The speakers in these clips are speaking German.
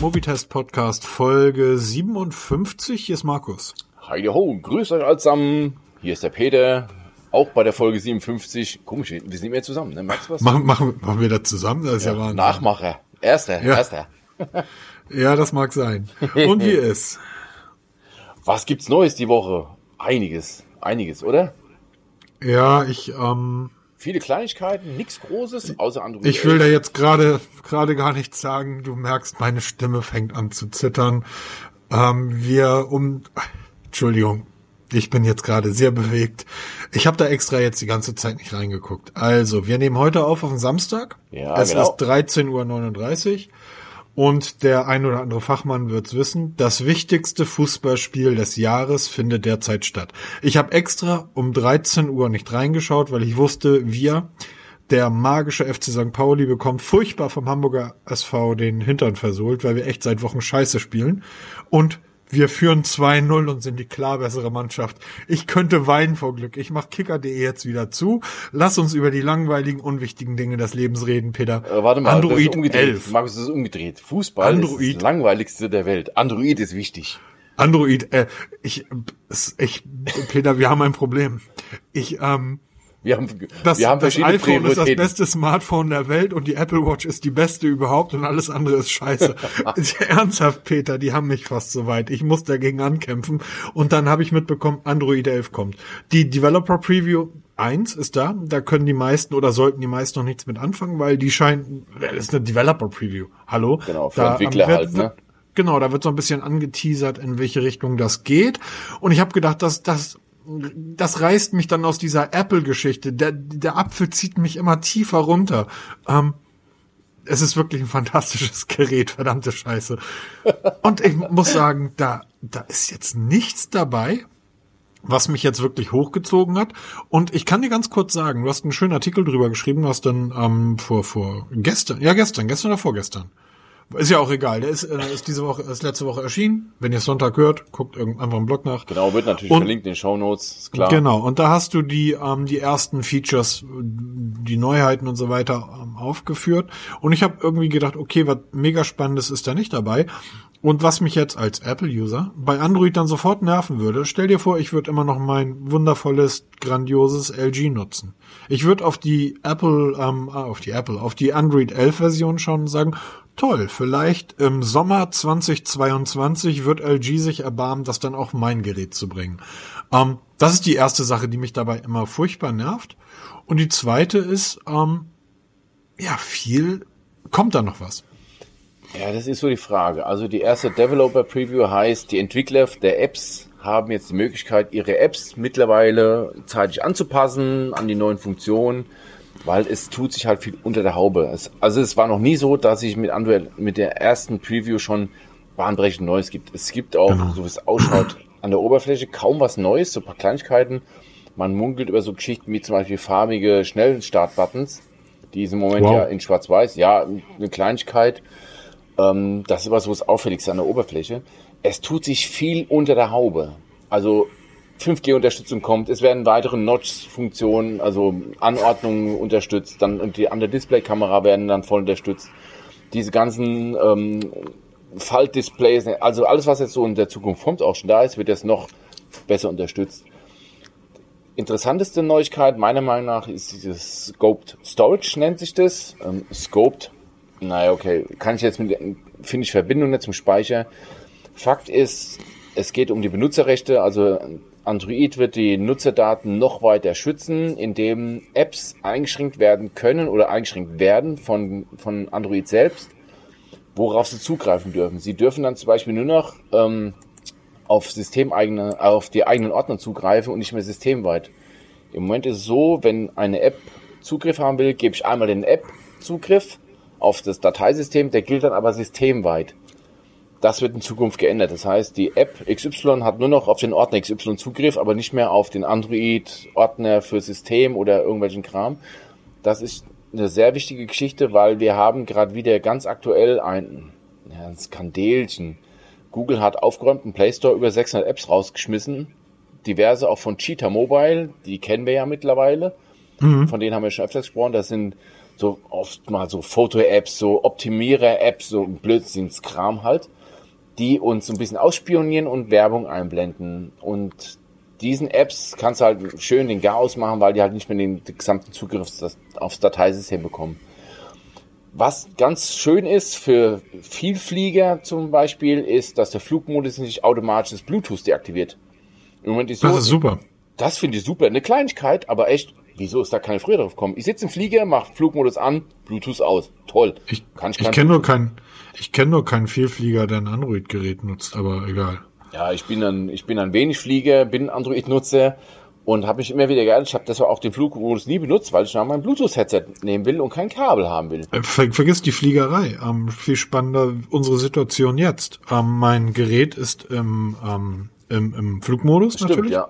Mobitest Podcast Folge 57. Hier ist Markus. Heide ho, grüßt euch zusammen. Hier ist der Peter. Auch bei der Folge 57. Komisch, wir sind mehr zusammen, ne? Magst du was? Machen, machen, machen wir das zusammen? Das ist ja, ja Wahnsinn. Nachmacher. Erster, Ja. erster. Ja, das mag sein. Und wie ist? Was gibt's Neues die Woche? Einiges, einiges, oder? Ja, ich, ähm, Viele Kleinigkeiten, nichts Großes, außer Android. ich will 11. da jetzt gerade, gerade gar nichts sagen. Du merkst, meine Stimme fängt an zu zittern. Ähm, wir um, Entschuldigung. Ich bin jetzt gerade sehr bewegt. Ich habe da extra jetzt die ganze Zeit nicht reingeguckt. Also, wir nehmen heute auf auf den Samstag. Ja, es genau. ist 13.39 Uhr. Und der ein oder andere Fachmann wird's wissen, das wichtigste Fußballspiel des Jahres findet derzeit statt. Ich habe extra um 13 Uhr nicht reingeschaut, weil ich wusste, wir, der magische FC St. Pauli, bekommt furchtbar vom Hamburger SV den Hintern versohlt, weil wir echt seit Wochen Scheiße spielen. Und wir führen 2-0 und sind die klar bessere Mannschaft. Ich könnte weinen vor Glück. Ich mach kicker.de jetzt wieder zu. Lass uns über die langweiligen, unwichtigen Dinge des Lebens reden, Peter. Äh, warte mal, das ist Android umgedreht. 11. Markus, das ist umgedreht. Fußball ist Android. das langweiligste der Welt. Android ist wichtig. Android, äh, ich, ich, Peter, wir haben ein Problem. Ich, ähm, Wir haben, das, wir haben das verschiedene iPhone ist das Prioritäten. beste Smartphone der Welt und die Apple Watch ist die beste überhaupt und alles andere ist scheiße. Ernsthaft, Peter, die haben mich fast so weit. Ich muss dagegen ankämpfen und dann habe ich mitbekommen, Android 11 kommt. Die Developer Preview 1 ist da. Da können die meisten oder sollten die meisten noch nichts mit anfangen, weil die scheinen, das ist eine Developer Preview. Hallo? Genau, für Da, Entwickler wird- halt, ne? Genau, da wird so ein bisschen angeteasert, in welche Richtung das geht. Und ich habe gedacht, dass das das reißt mich dann aus dieser Apple-Geschichte. Der, der Apfel zieht mich immer tiefer runter. Ähm, es ist wirklich ein fantastisches Gerät, verdammte Scheiße. Und ich muss sagen, da, da ist jetzt nichts dabei, was mich jetzt wirklich hochgezogen hat. Und ich kann dir ganz kurz sagen, du hast einen schönen Artikel drüber geschrieben, was dann ähm, vor, vor gestern, ja gestern, gestern oder vorgestern. Ist ja auch egal. Der ist, äh, ist diese Woche, ist letzte Woche erschienen. Wenn ihr es Sonntag hört, guckt einfach im Blog nach. Genau, wird natürlich Und- verlinkt in den Shownotes, ist klar. Genau, und da hast du die, ähm, die ersten Features, die Neuheiten und so weiter ähm, aufgeführt. Und ich habe irgendwie gedacht, okay, was mega Spannendes ist da nicht dabei. Und was mich jetzt als Apple-User bei Android dann sofort nerven würde, stell dir vor, ich würde immer noch mein wundervolles, grandioses LG nutzen. Ich würde auf die Apple, ähm, ah, auf die Apple, auf die Android 11 Version schauen und sagen, toll, vielleicht im Sommer 2022 wird LG sich erbarmen, das dann auch mein Gerät zu bringen. Ähm, das ist die erste Sache, die mich dabei immer furchtbar nervt. Und die zweite ist, ähm, ja, viel, kommt da noch was? Ja, das ist so die Frage. Also die erste Developer Preview heißt, die Entwickler der Apps haben jetzt die Möglichkeit, ihre Apps mittlerweile zeitig anzupassen an die neuen Funktionen, weil es tut sich halt viel unter der Haube. Es, also es war noch nie so, dass ich mit Android mit der ersten Preview schon bahnbrechend Neues gibt. Es gibt auch, so wie es ausschaut, an der Oberfläche kaum was Neues, so ein paar Kleinigkeiten. Man munkelt über so Geschichten wie zum Beispiel farbige Schnellstartbuttons, die sind im Moment Wow. ja in Schwarz-Weiß. Ja, eine Kleinigkeit. Ähm, das ist was, wo es auffällig ist an der Oberfläche. Es tut sich viel unter der Haube. Also 5G-Unterstützung kommt, es werden weitere Notch-Funktionen, also Anordnungen unterstützt, dann und die an der Displaykamera werden dann voll unterstützt. Diese ganzen ähm, Faltdisplays, also alles, was jetzt so in der Zukunft kommt, auch schon da ist, wird jetzt noch besser unterstützt. Interessanteste Neuigkeit meiner Meinung nach ist dieses Scoped Storage, nennt sich das. Ähm, Scoped, naja, okay, kann ich jetzt mit, finde ich Verbindung nicht zum Speicher. Fakt ist, es geht um die Benutzerrechte, also Android wird die Nutzerdaten noch weiter schützen, indem Apps eingeschränkt werden können oder eingeschränkt werden von, von Android selbst, worauf sie zugreifen dürfen. Sie dürfen dann zum Beispiel nur noch ähm, auf systemeigene, auf die eigenen Ordner zugreifen und nicht mehr systemweit. Im Moment ist es so, wenn eine App Zugriff haben will, gebe ich einmal den App-Zugriff auf das Dateisystem, der gilt dann aber systemweit. Das wird in Zukunft geändert. Das heißt, die App XY hat nur noch auf den Ordner XY Zugriff, aber nicht mehr auf den Android-Ordner für System oder irgendwelchen Kram. Das ist eine sehr wichtige Geschichte, weil wir haben gerade wieder ganz aktuell ein, ja, ein Skandelchen. Google hat aufgeräumt im Play Store über 600 Apps rausgeschmissen. Diverse auch von Cheetah Mobile, die kennen wir ja mittlerweile. Von denen haben wir schon öfters gesprochen. Das sind so oft mal so Foto-Apps, so Optimierer-Apps, so Blödsinnskram halt, die uns so ein bisschen ausspionieren und Werbung einblenden. Und diesen Apps kannst du halt schön den Gar machen, weil die halt nicht mehr den, den gesamten Zugriff aufs Dateisystem bekommen. Was ganz schön ist für Vielflieger zum Beispiel, ist, dass der Flugmodus nicht automatisch das Bluetooth deaktiviert. Im Moment ist so, das ist super. Das finde ich super. Eine Kleinigkeit, aber echt, wieso ist da keine früher drauf gekommen? Ich sitze im Flieger, mache Flugmodus an, Bluetooth aus. Toll. Ich, Kann ich ich kenne nur keinen, ich kenne nur keinen Vielflieger, der ein Android-Gerät nutzt, aber egal. Ja, ich bin ein, ich bin ein wenig Flieger, bin Android-Nutzer und habe mich immer wieder geärgert. Ich habe deshalb auch den Flugmodus nie benutzt, weil ich noch mein Bluetooth-Headset nehmen will und kein Kabel haben will. Äh, ver vergiss die Fliegerei. Ähm, viel spannender unsere Situation jetzt. Ähm, mein Gerät ist im, ähm, im, im Flugmodus Stimmt, natürlich. Ja.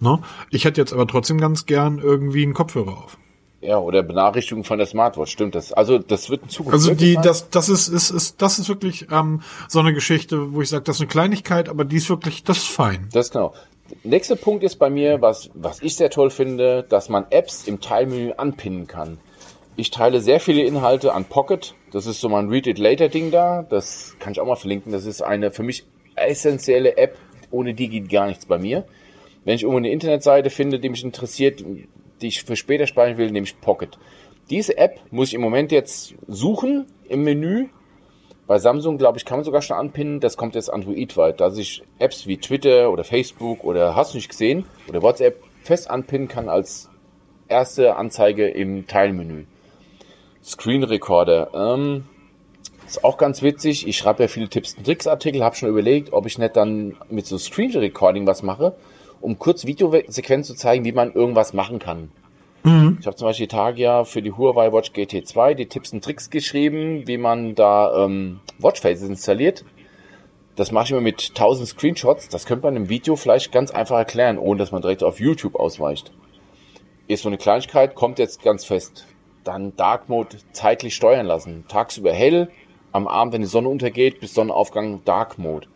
Ne? Ich hätte jetzt aber trotzdem ganz gern irgendwie einen Kopfhörer auf. Ja, oder Benachrichtigung von der Smartwatch, stimmt das. Also das wird in Zukunft. Also die, sein. das, das ist, ist, ist, das ist wirklich ähm, so eine Geschichte, wo ich sage, das ist eine Kleinigkeit, aber die ist wirklich, das ist fein. Das ist genau. Nächster Punkt ist bei mir, was, was ich sehr toll finde, dass man Apps im Teilmenü anpinnen kann. Ich teile sehr viele Inhalte an Pocket. Das ist so mein Read It Later Ding da. Das kann ich auch mal verlinken. Das ist eine für mich essentielle App. Ohne die geht gar nichts bei mir. Wenn ich irgendwo eine Internetseite finde, die mich interessiert, die ich für später speichern will, nehme ich Pocket. Diese App muss ich im Moment jetzt suchen im Menü bei Samsung, glaube ich, kann man sogar schon anpinnen, das kommt jetzt Android-weit, dass ich Apps wie Twitter oder Facebook oder hast du nicht gesehen oder WhatsApp fest anpinnen kann als erste Anzeige im Teilmenü. Screen Recorder. Ähm, ist auch ganz witzig. Ich schreibe ja viele Tipps und Tricks Artikel, habe schon überlegt, ob ich nicht dann mit so Screen Recording was mache, um kurz Videosequenzen zu zeigen, wie man irgendwas machen kann. Mhm. Ich habe zum Beispiel die Tage ja für die Huawei Watch GT2 die Tipps und Tricks geschrieben, wie man da ähm, Watchfaces installiert. Das mache ich immer mit 1000 Screenshots. Das könnte man im Video vielleicht ganz einfach erklären, ohne dass man direkt auf YouTube ausweicht. Ist so eine Kleinigkeit, kommt jetzt ganz fest. Dann Dark Mode zeitlich steuern lassen. Tagsüber hell, am Abend, wenn die Sonne untergeht, bis Sonnenaufgang Dark Mode.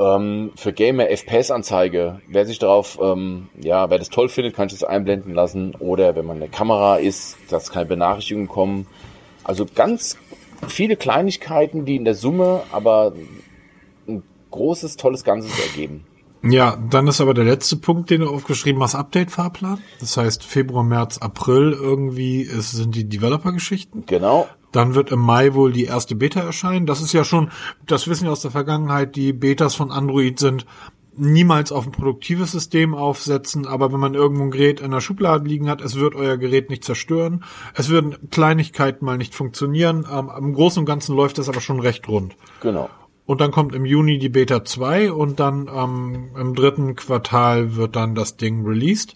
Ähm, für Gamer FPS-Anzeige, wer sich darauf, ähm, ja, wer das toll findet, kann ich das einblenden lassen. Oder wenn man eine Kamera ist, dass keine Benachrichtigungen kommen. Also ganz viele Kleinigkeiten, die in der Summe aber ein großes, tolles Ganzes ergeben. Ja, dann ist aber der letzte Punkt, den du aufgeschrieben hast, Update-Fahrplan. Das heißt, Februar, März, April irgendwie ist, sind die Developer-Geschichten. Genau. Dann wird im Mai wohl die erste Beta erscheinen. Das ist ja schon, das wissen wir aus der Vergangenheit, die Betas von Android sind niemals auf ein produktives System aufsetzen, aber wenn man irgendwo ein Gerät in der Schublade liegen hat, es wird euer Gerät nicht zerstören. Es würden Kleinigkeiten mal nicht funktionieren. Ähm, Im Großen und Ganzen läuft es aber schon recht rund. Genau. Und dann kommt im Juni die Beta 2 und dann ähm, im dritten Quartal wird dann das Ding released.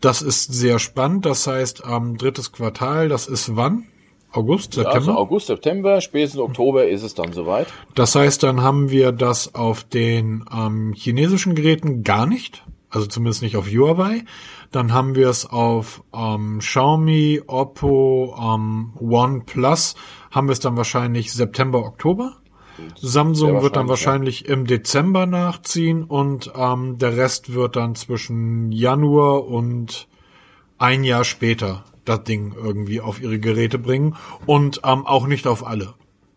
Das ist sehr spannend. Das heißt, ähm, drittes Quartal, das ist wann? August, September? also August, September, spätestens Oktober ist es dann soweit. Das heißt, dann haben wir das auf den ähm, chinesischen Geräten gar nicht. Also zumindest nicht auf Huawei. Dann haben wir es auf ähm, Xiaomi, Oppo, ähm, OnePlus. Haben wir es dann wahrscheinlich September, Oktober. Samsung wird dann wahrscheinlich ja. im Dezember nachziehen und ähm, der Rest wird dann zwischen Januar und ein Jahr später das Ding irgendwie auf ihre Geräte bringen und ähm, auch nicht auf alle.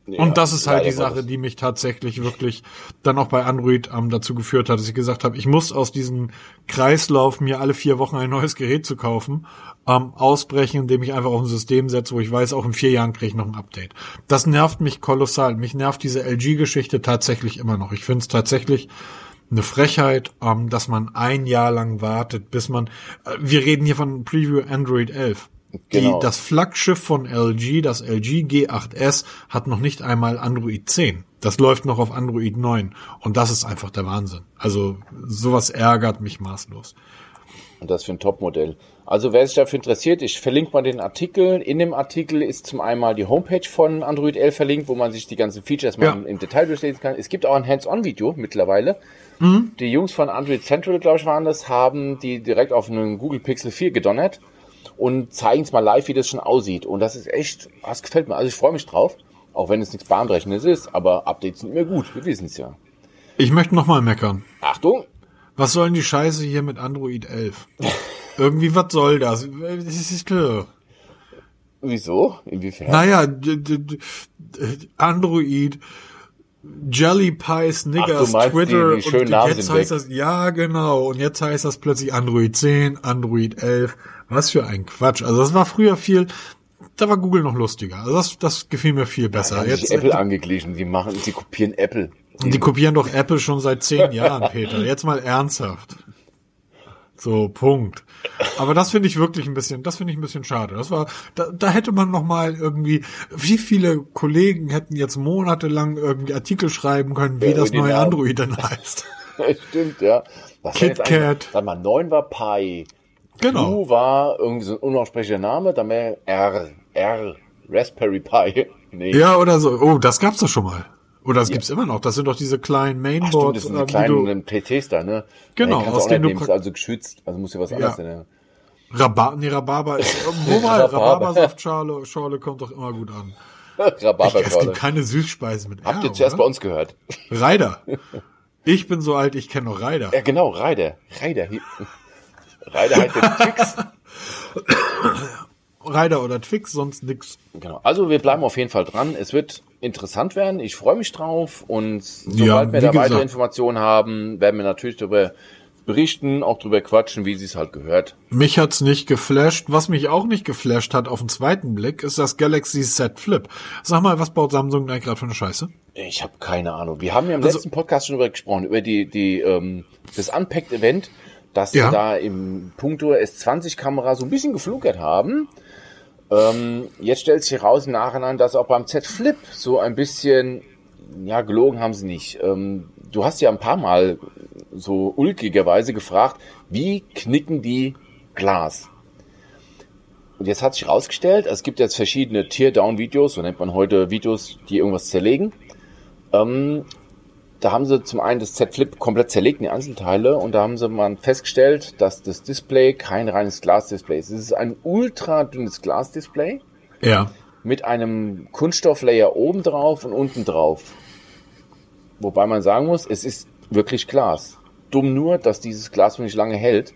Ja, und das ist halt die Sache, die mich tatsächlich wirklich dann auch bei Android ähm, dazu geführt hat, dass ich gesagt habe, ich muss aus diesem Kreislauf, mir alle vier Wochen ein neues Gerät zu kaufen, ähm, ausbrechen, indem ich einfach auf ein System setze, wo ich weiß, auch in vier Jahren kriege ich noch ein Update. Das nervt mich kolossal. Mich nervt diese LG-Geschichte tatsächlich immer noch. Ich finde es tatsächlich eine Frechheit, ähm, dass man ein Jahr lang wartet, bis man. Äh, wir reden hier von Preview Android 11. Genau. Die, das Flaggschiff von LG, das LG G8S, hat noch nicht einmal Android 10. Das läuft noch auf Android 9. Und das ist einfach der Wahnsinn. Also sowas ärgert mich maßlos. Und das für ein Topmodell. Also wer sich dafür interessiert, ich verlinke mal den Artikel. In dem Artikel ist zum einen die Homepage von Android 11 verlinkt, wo man sich die ganzen Features mal ja. im Detail durchlesen kann. Es gibt auch ein Hands-on-Video mittlerweile. Mhm. Die Jungs von Android Central, glaube ich, waren das, haben die direkt auf einen Google Pixel 4 gedonnert und zeigen es mal live, wie das schon aussieht. Und das ist echt, das gefällt mir. Also ich freue mich drauf, auch wenn es nichts Bahnbrechendes ist, aber Updates sind mir gut, wir wissen es ja. Ich möchte nochmal meckern. Achtung! Was soll denn die Scheiße hier mit Android 11? Irgendwie, was soll das? Das ist klar. Wieso? Inwiefern? Naja, d- Android, Jelly Pies, Niggers, meinst Twitter die- die und jetzt heißt weg. das, ja genau, und jetzt heißt das plötzlich Android 10, Android 11, was für ein Quatsch. Also das war früher viel, da war Google noch lustiger. Also das, das gefiel mir viel besser. haben sich Jetzt, Apple angeglichen. Die machen, sie kopieren Apple. die kopieren doch Apple schon seit zehn Jahren, Peter. Jetzt mal ernsthaft. So, Punkt. Aber das finde ich wirklich ein bisschen, das finde ich ein bisschen schade. Das war, da, da hätte man noch mal irgendwie, wie viele Kollegen hätten jetzt monatelang irgendwie Artikel schreiben können, wie Ja, das neue Namen. Android denn heißt. Stimmt, ja. Was war Kit jetzt eigentlich- Kat. Sag mal, 9 war Pi. Genau. U war irgendwie so ein unaussprechlicher Name, dann wäre R. R. Raspberry Pi. Nee. Ja, oder so. Oh, das gab's doch schon mal. Oder das gibt's immer noch. Das sind doch diese kleinen Ach, stimmt, Mainboards, das sind äh, die kleinen PCs da, ne? Genau, kannst aus du denen du nehmen, also geschützt. Also muss ja was anderes. Ja. du Rhabarber, nee, Rhabarber ist, wo mal, Rhabarber. Rhabarbersaftschorle Schorle kommt doch immer gut an. Es Rhabarberschorle. gibt keine Süßspeisen mit Habt R, ihr zuerst bei uns gehört? Reider. Ich bin so alt, ich kenne noch Reider. Ja, genau, Reider. Reider. Reider heißt jetzt Twix. Reider oder Twix, sonst nix. Genau. Also wir bleiben auf jeden Fall dran. Es wird interessant werden. Ich freue mich drauf. Und sobald Ja, wir da weitere gesagt. Informationen haben, werden wir natürlich darüber berichten, auch darüber quatschen, wie sie es halt gehört. Mich hat's nicht geflasht. Was mich auch nicht geflasht hat auf den zweiten Blick, ist das Galaxy Z Flip. Sag mal, was baut Samsung da gerade für eine Scheiße? Ich habe keine Ahnung. Wir haben ja im Also- letzten Podcast schon darüber gesprochen, über die, die, ähm, das Unpacked-Event, dass Ja. sie da im Punkto S20-Kamera so ein bisschen geflunkert haben. Ähm, jetzt stellt sich heraus im Nachhinein, dass auch beim Z Flip so ein bisschen, ja, gelogen haben sie nicht. Ähm, du hast ja ein paar Mal so ulkigerweise gefragt, wie knicken die Glas? Und jetzt hat sich herausgestellt, es gibt jetzt verschiedene Teardown-Videos, so nennt man heute Videos, die irgendwas zerlegen. Ähm, da haben sie zum einen das Z Flip komplett zerlegt in die Einzelteile und da haben sie mal festgestellt, dass das Display kein reines Glasdisplay ist. Es ist ein ultra dünnes Glasdisplay Ja. mit einem Kunststofflayer oben drauf und unten drauf. Wobei man sagen muss, es ist wirklich Glas. Dumm nur, dass dieses Glas nicht lange hält.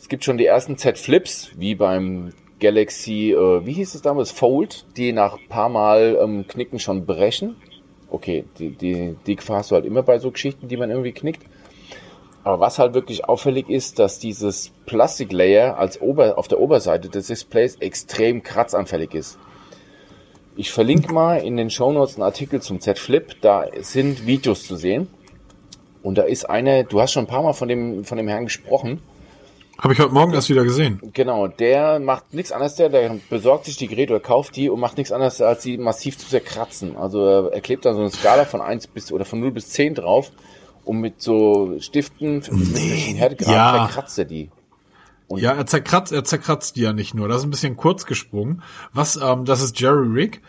Es gibt schon die ersten Z Flips, wie beim Galaxy, äh, wie hieß es damals, Fold, die nach paar Mal ähm, Knicken schon brechen. Okay, die, die, die Gefahr hast du halt immer bei so Geschichten, die man irgendwie knickt. Aber was halt wirklich auffällig ist, dass dieses Plastiklayer als Ober, auf der Oberseite des Displays extrem kratzanfällig ist. Ich verlinke mal in den Shownotes einen Artikel zum Z Flip. Da sind Videos zu sehen. Und da ist eine, du hast schon ein paar Mal von dem, von dem Herrn gesprochen. Habe ich heute Morgen erst wieder gesehen. Genau, der macht nichts anderes, der, der besorgt sich die Geräte oder kauft die und macht nichts anderes, als sie massiv zu zerkratzen. Also er klebt da so eine Skala von 1 bis oder von 0 bis 10 drauf und mit so Stiften nee, Härtegrad ja. verkratzt er die. Ja, er zerkratzt, er zerkratzt die ja nicht nur. Das ist ein bisschen kurz gesprungen. Was, ähm, das ist Jerry Rick.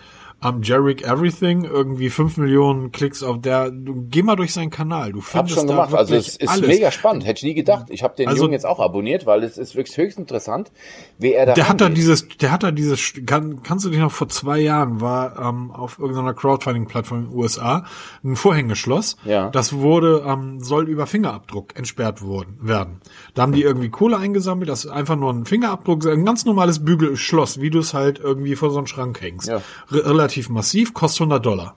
Ähm, Jerry Rick Everything, irgendwie fünf Millionen Klicks auf der, du, geh mal durch seinen Kanal. Du Hab findest schon da gemacht. Also es ist alles. mega spannend. Hätte ich nie gedacht. Ich habe den Also- Jungen jetzt auch abonniert, weil es ist wirklich höchst interessant, wie er da Der hat da dieses, der hat da dieses, kann, kannst du dich noch vor zwei Jahren war ähm, auf irgendeiner Crowdfunding-Plattform in den USA ein Vorhängeschloss. Ja. Das wurde, ähm, soll über Fingerabdruck entsperrt worden, werden. Da haben die irgendwie Kohle eingesammelt, das ist einfach nur ein Fingerabdruck, ein ganz normales Bügelschloss, wie du es halt irgendwie vor so einen Schrank hängst. Ja. Re relativ massiv, kostet 100 Dollar.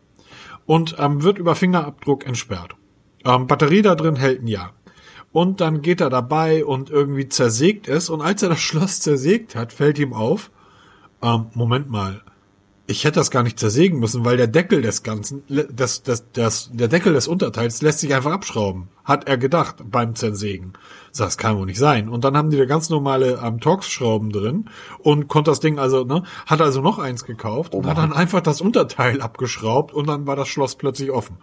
Und ähm, wird über Fingerabdruck entsperrt. Ähm, Batterie da drin hält ein Jahr. Und dann geht er dabei und irgendwie zersägt es. Und als er das Schloss zersägt hat, fällt ihm auf, ähm, Moment mal, ich hätte das gar nicht zersägen müssen, weil der Deckel des Ganzen, das, das, das, der Deckel des Unterteils lässt sich einfach abschrauben. Hat er gedacht beim Zersägen. Das kann wohl nicht sein. Und dann haben die da ganz normale ähm, Torx-Schrauben drin und konnte das Ding also, ne, hat also noch eins gekauft und hat dann einfach das Unterteil abgeschraubt und dann war das Schloss plötzlich offen.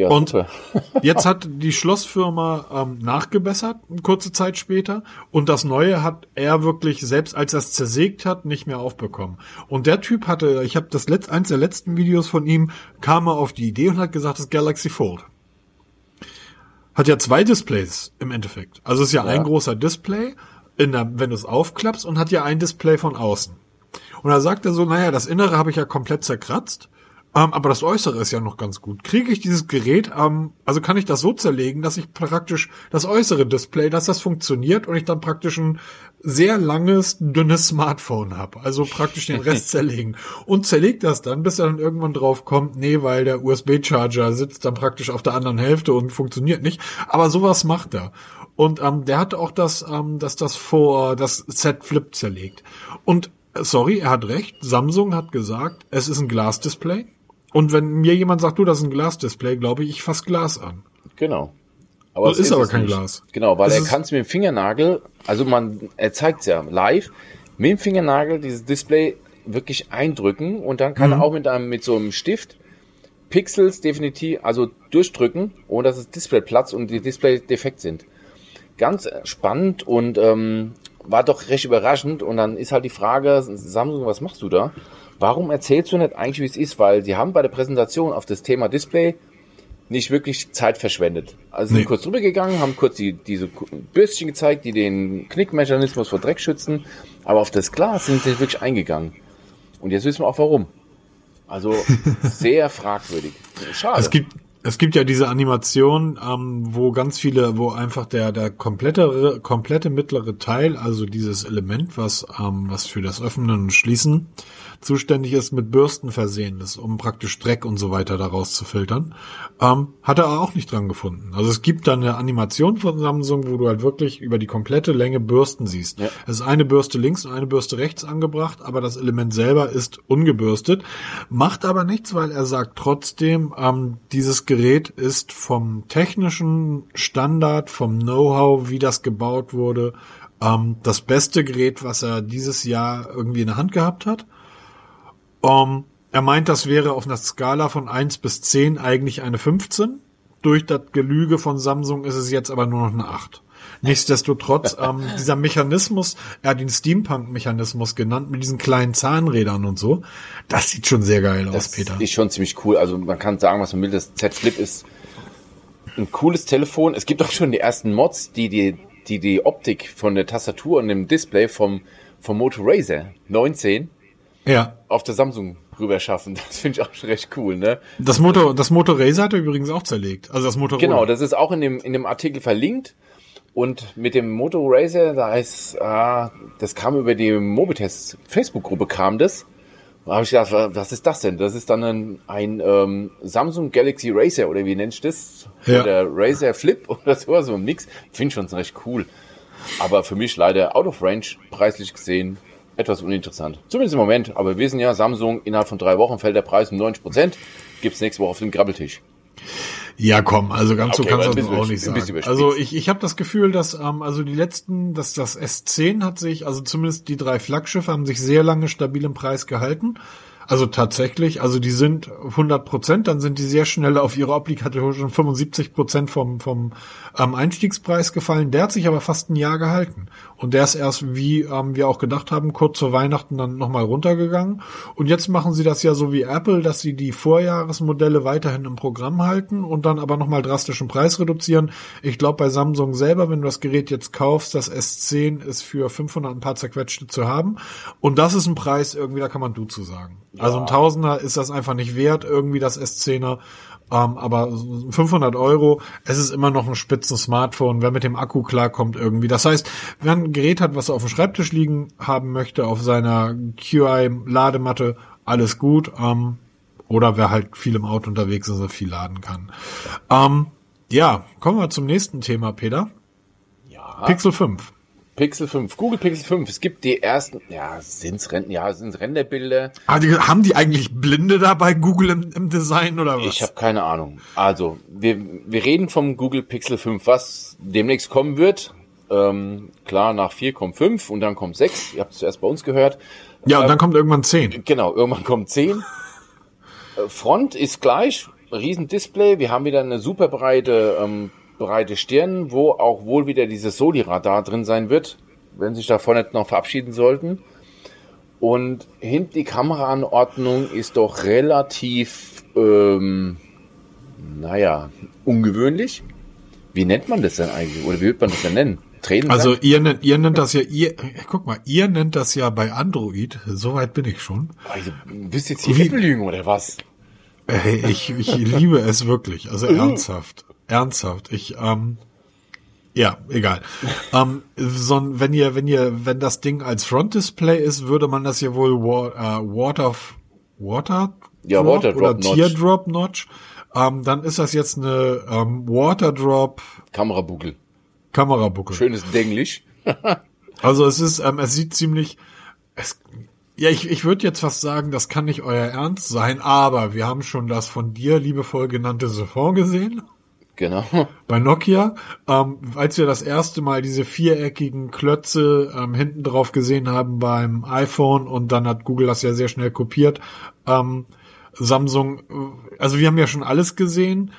Ja, und- super. Jetzt hat die Schlossfirma ähm, nachgebessert, eine kurze Zeit später, und das Neue hat er wirklich, selbst als er es zersägt hat, nicht mehr aufbekommen. Und der Typ hatte, ich habe das letzt, eins der letzten Videos von ihm, kam er auf die Idee und hat gesagt, das Galaxy Fold. Hat ja zwei Displays im Endeffekt. Also ist ja, ein großer Display, in der, wenn du es aufklappst, und hat ja ein Display von außen. Und da sagt er so, naja, das Innere habe ich ja komplett zerkratzt. Ähm, aber das Äußere ist ja noch ganz gut. Kriege ich dieses Gerät, ähm, also kann ich das so zerlegen, dass ich praktisch das äußere Display, dass das funktioniert und ich dann praktisch ein sehr langes, dünnes Smartphone habe. Also praktisch den Rest zerlegen. Und zerlegt das dann, bis er dann irgendwann drauf kommt, nee, weil der USB-Charger sitzt dann praktisch auf der anderen Hälfte und funktioniert nicht. Aber sowas macht er. Und ähm, der hat auch das, ähm, dass das vor das Z Flip zerlegt. Und äh, sorry, er hat recht. Samsung hat gesagt, es ist ein Glasdisplay. Und wenn mir jemand sagt, du, das ist ein Glasdisplay, glaube ich, ich fass Glas an. Genau. Aber das ist, ist aber kein nicht. Glas. Genau, weil das er kann es mit dem Fingernagel, also man, er zeigt es ja live, mit dem Fingernagel dieses Display wirklich eindrücken und dann kann mhm. er auch mit einem, mit so einem Stift Pixels definitiv, also durchdrücken, ohne dass das Display platzt und die Display defekt sind. Ganz spannend und ähm, war doch recht überraschend. Und dann ist halt die Frage, Samsung, was machst du da? Warum erzählst du nicht eigentlich, wie es ist? Weil sie haben bei der Präsentation auf das Thema Display nicht wirklich Zeit verschwendet. Also nee. sind kurz drüber gegangen, haben kurz die, diese Bürstchen gezeigt, die den Knickmechanismus vor Dreck schützen, aber auf das Glas sind sie nicht wirklich eingegangen. Und jetzt wissen wir auch warum. Also sehr fragwürdig. Schade. Es gibt, es gibt ja diese Animation, ähm, wo ganz viele, wo einfach der der komplette komplette mittlere Teil, also dieses Element, was ähm, was für das Öffnen und Schließen zuständig ist, mit Bürsten versehen ist, um praktisch Dreck und so weiter daraus zu filtern, ähm, hat er auch nicht dran gefunden. Also es gibt da eine Animation von Samsung, wo du halt wirklich über die komplette Länge Bürsten siehst. Ja. Es ist eine Bürste links und eine Bürste rechts angebracht, aber das Element selber ist ungebürstet. Macht aber nichts, weil er sagt trotzdem, ähm, dieses Gerät ist vom technischen Standard, vom Know-how, wie das gebaut wurde, ähm, das beste Gerät, was er dieses Jahr irgendwie in der Hand gehabt hat. Um, er meint, das wäre auf einer Skala von 1 bis 10 eigentlich eine 15. Durch das Gelüge von Samsung ist es jetzt aber nur noch eine 8. Nichtsdestotrotz, ähm, dieser Mechanismus, er hat ihn Steampunk-Mechanismus genannt, mit diesen kleinen Zahnrädern und so, das sieht schon sehr geil das aus, Peter. Das ist schon ziemlich cool. Also man kann sagen, was man will, das Z Flip ist ein cooles Telefon. Es gibt auch schon die ersten Mods, die die, die, die Optik von der Tastatur und dem Display vom, vom Moto Razer 19 ja. auf der Samsung rüber schaffen. Das finde ich auch recht cool, ne? Das Motor, das Motor Razer hat er übrigens auch zerlegt. Also das Motor. Genau, das ist auch in dem, in dem Artikel verlinkt. Und mit dem Moto Razer, da ist, ah, das kam über die Mobitest Facebook-Gruppe kam das. Da habe ich gedacht, was ist das denn? Das ist dann ein, ein ähm, Samsung Galaxy Racer oder wie nennst du das? Ja. Oder Razer Flip oder so, so ein Mix. Finde ich schon recht cool. Aber für mich leider out of range, preislich gesehen, etwas uninteressant. Zumindest im Moment. Aber wir wissen ja, Samsung, innerhalb von drei Wochen fällt der Preis um 90 Prozent. Gibt es nächste Woche auf dem Grabbeltisch. Ja, komm, also ganz okay, so kannst du das auch nicht sagen. Also ich, ich habe das Gefühl, dass ähm, also die letzten, dass das S10 hat sich, also zumindest die drei Flaggschiffe haben sich sehr lange stabil im Preis gehalten. Also tatsächlich, also die sind 100 Prozent, dann sind die sehr schnell auf ihre obligatorischen 75 Prozent vom, vom ähm, Einstiegspreis gefallen. Der hat sich aber fast ein Jahr gehalten. Und der ist erst, wie ähm, wir auch gedacht haben, kurz vor Weihnachten dann nochmal runtergegangen. Und jetzt machen sie das ja so wie Apple, dass sie die Vorjahresmodelle weiterhin im Programm halten und dann aber nochmal drastischen Preis reduzieren. Ich glaube bei Samsung selber, wenn du das Gerät jetzt kaufst, das S10 ist für 500 ein paar zerquetschte zu haben. Und das ist ein Preis irgendwie, da kann man du zu sagen. Also ein Tausender ist das einfach nicht wert, irgendwie das S10er. Ähm, aber 500 Euro, es ist immer noch ein spitzen Smartphone, wer mit dem Akku klarkommt irgendwie. Das heißt, wer ein Gerät hat, was er auf dem Schreibtisch liegen haben möchte, auf seiner QI-Ladematte, alles gut. Ähm, oder wer halt viel im Auto unterwegs ist, und viel laden kann. Ähm, ja, kommen wir zum nächsten Thema, Peter. Ja. Pixel 5. Pixel 5, Google Pixel 5. Es gibt die ersten, ja, sind's Renten, ja, sind's Renderbilder. Ah, die, haben die eigentlich Blinde da bei Google im, im Design oder was? Ich habe keine Ahnung. Also, wir, wir reden vom Google Pixel 5, was demnächst kommen wird. Ähm, klar, nach 4 kommt 5 und dann kommt 6. Ihr habt es zuerst bei uns gehört. Ja, und ähm, dann kommt irgendwann 10. Genau, irgendwann kommt 10. Äh, Front ist gleich, Riesendisplay. Wir haben wieder eine super breite ähm, breite Stirn, wo auch wohl wieder dieses Soli-Radar drin sein wird, wenn sich davon nicht noch verabschieden sollten. Und hinten die Kameraanordnung ist doch relativ, ähm, naja, ungewöhnlich. Wie nennt man das denn eigentlich? Oder wie wird man das denn nennen? Tränen also ihr nennt, ihr nennt das ja, ihr, guck mal, ihr nennt das ja bei Android, soweit bin ich schon. Also, bist jetzt hier Apple oder was? Hey, ich, ich liebe es wirklich, also ernsthaft, ernsthaft. Ich, ähm, ja, egal. ähm, so, wenn ihr, wenn ihr, wenn das Ding als Frontdisplay ist, würde man das ja wohl wa äh, Water, Water, ja, Water oder Teardrop Notch. Ähm, dann ist das jetzt eine ähm, Waterdrop Kamerabuckel. Kamerabuckel. Schönes Denglisch. also es ist, ähm, es sieht ziemlich, es, ja, ich, ich würde jetzt fast sagen, das kann nicht euer Ernst sein, aber wir haben schon das von dir liebevoll genannte Siphon gesehen. Genau. Bei Nokia, ähm, als wir das erste Mal diese viereckigen Klötze ähm, hinten drauf gesehen haben beim iPhone und dann hat Google das ja sehr schnell kopiert. Ähm, Samsung, äh, also wir haben ja schon alles gesehen.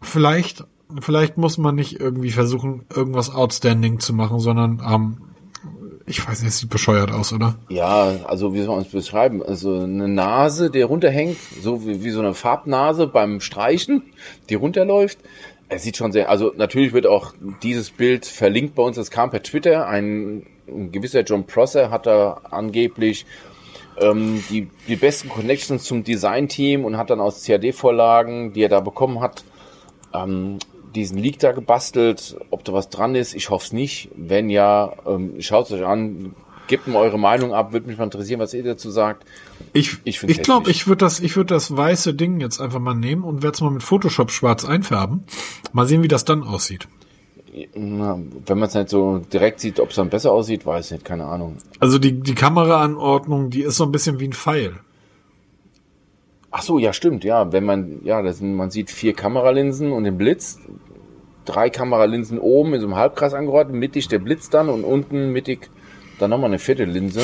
Vielleicht, vielleicht muss man nicht irgendwie versuchen, irgendwas outstanding zu machen, sondern ähm, ich weiß nicht, es sieht bescheuert aus, oder? Ja, also wie soll man es beschreiben? Also eine Nase, die runterhängt, so wie, wie so eine Farbnase beim Streichen, die runterläuft. Es sieht schon sehr, also natürlich wird auch dieses Bild verlinkt bei uns, das kam per Twitter. Ein, ein gewisser John Prosser hat da angeblich ähm, die, die besten Connections zum Design-Team und hat dann aus CAD-Vorlagen, die er da bekommen hat, ähm, diesen Leak da gebastelt. Ob da was dran ist, ich hoffe es nicht. Wenn ja, ähm, schaut es euch an, gebt mir eure Meinung ab, würde mich mal interessieren, was ihr dazu sagt. Ich ich, ich glaube, ich würde das ich würde das weiße Ding jetzt einfach mal nehmen und werde es mal mit Photoshop schwarz einfärben. Mal sehen, wie das dann aussieht. Na, wenn man es nicht so direkt sieht, ob es dann besser aussieht, weiß ich nicht, keine Ahnung. Also die die Kameraanordnung, die ist so ein bisschen wie ein Pfeil. Ach so, ja, stimmt, ja. Wenn man, ja, das sind, man sieht vier Kameralinsen und den Blitz. Drei Kameralinsen oben in so einem Halbkreis angeordnet, mittig der Blitz dann und unten mittig dann nochmal eine vierte Linse.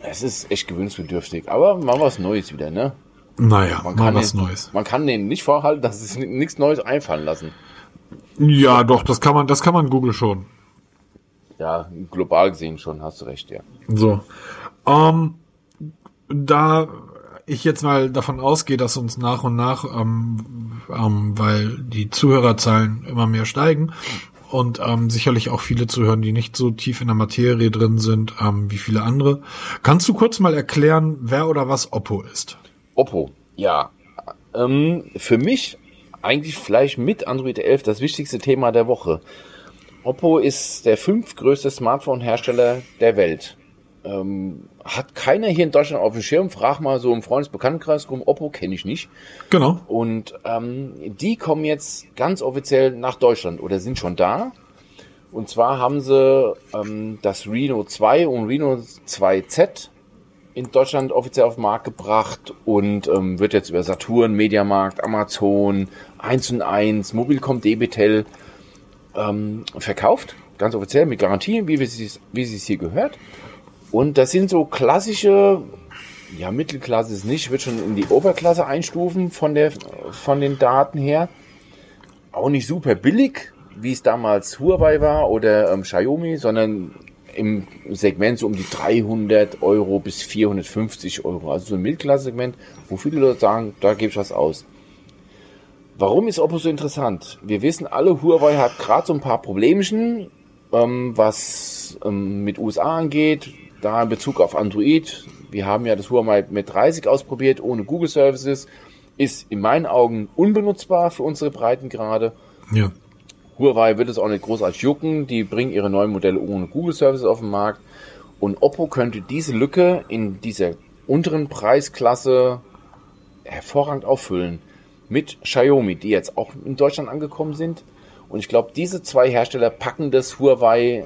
Es ist echt gewöhnungsbedürftig, aber mal was Neues wieder, ne? Naja, man mal was den, Neues. Man kann denen nicht vorhalten, dass es nichts Neues einfallen lassen. Ja, doch, das kann man, das kann man Google schon. Ja, global gesehen schon, hast du recht, ja. So. Ähm, da ich jetzt mal davon ausgehe, dass uns nach und nach, ähm, ähm, weil die Zuhörerzahlen immer mehr steigen und ähm, sicherlich auch viele zuhören, die nicht so tief in der Materie drin sind ähm, wie viele andere. Kannst du kurz mal erklären, wer oder was Oppo ist? Oppo, ja. Ähm, für mich eigentlich vielleicht mit Android 11 das wichtigste Thema der Woche. Oppo ist der fünftgrößte Smartphone-Hersteller der Welt. Ähm, hat keiner hier in Deutschland auf dem Schirm. Frag mal so im Freundesbekanntenkreis rum. Oppo kenne ich nicht. Genau. Und ähm, die kommen jetzt ganz offiziell nach Deutschland oder sind schon da. Und zwar haben sie ähm, das Reno 2 und Reno 2Z in Deutschland offiziell auf den Markt gebracht und ähm, wird jetzt über Saturn, Mediamarkt, Amazon, 1 und 1, Mobilcom, Debitel ähm, verkauft. Ganz offiziell mit Garantien, wie, wie es hier gehört. Und das sind so klassische, ja, Mittelklasse ist nicht, wird schon in die Oberklasse einstufen von der, von den Daten her. Auch nicht super billig, wie es damals Huawei war oder ähm, Xiaomi, sondern im Segment so um die 300 Euro bis 450 Euro. Also so ein Mittelklasse-Segment, wo viele Leute sagen, da gebe ich was aus. Warum ist Oppo so interessant? Wir wissen alle, Huawei hat gerade so ein paar Problemchen, ähm, was ähm, mit USA angeht, da in Bezug auf Android, wir haben ja das Huawei mit 30 ausprobiert, ohne Google Services, ist in meinen Augen unbenutzbar für unsere Breitengrade. Ja. Huawei wird es auch nicht großartig jucken, die bringen ihre neuen Modelle ohne Google Services auf den Markt. Und Oppo könnte diese Lücke in dieser unteren Preisklasse hervorragend auffüllen. Mit Xiaomi, die jetzt auch in Deutschland angekommen sind. Und ich glaube, diese zwei Hersteller packen das Huawei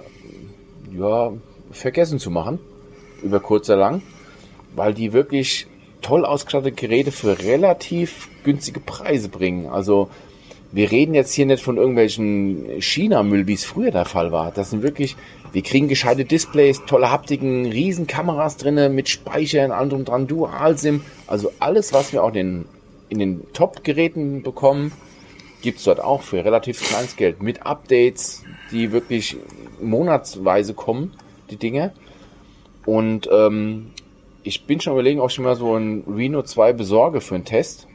ja, vergessen zu machen, über kurz oder lang, weil die wirklich toll ausgestattete Geräte für relativ günstige Preise bringen. Also wir reden jetzt hier nicht von irgendwelchen China-Müll, wie es früher der Fall war. Das sind wirklich, wir kriegen gescheite Displays, tolle Haptiken, riesen Kameras drinnen mit Speichern, allem dran, Dual-SIM. Also alles, was wir auch in, in den Top-Geräten bekommen, gibt's dort auch für relativ kleines Geld. Mit Updates, die wirklich monatsweise kommen die Dinge. Und ähm, ich bin schon überlegen, ob ich mal so ein Reno 2 besorge für einen Test,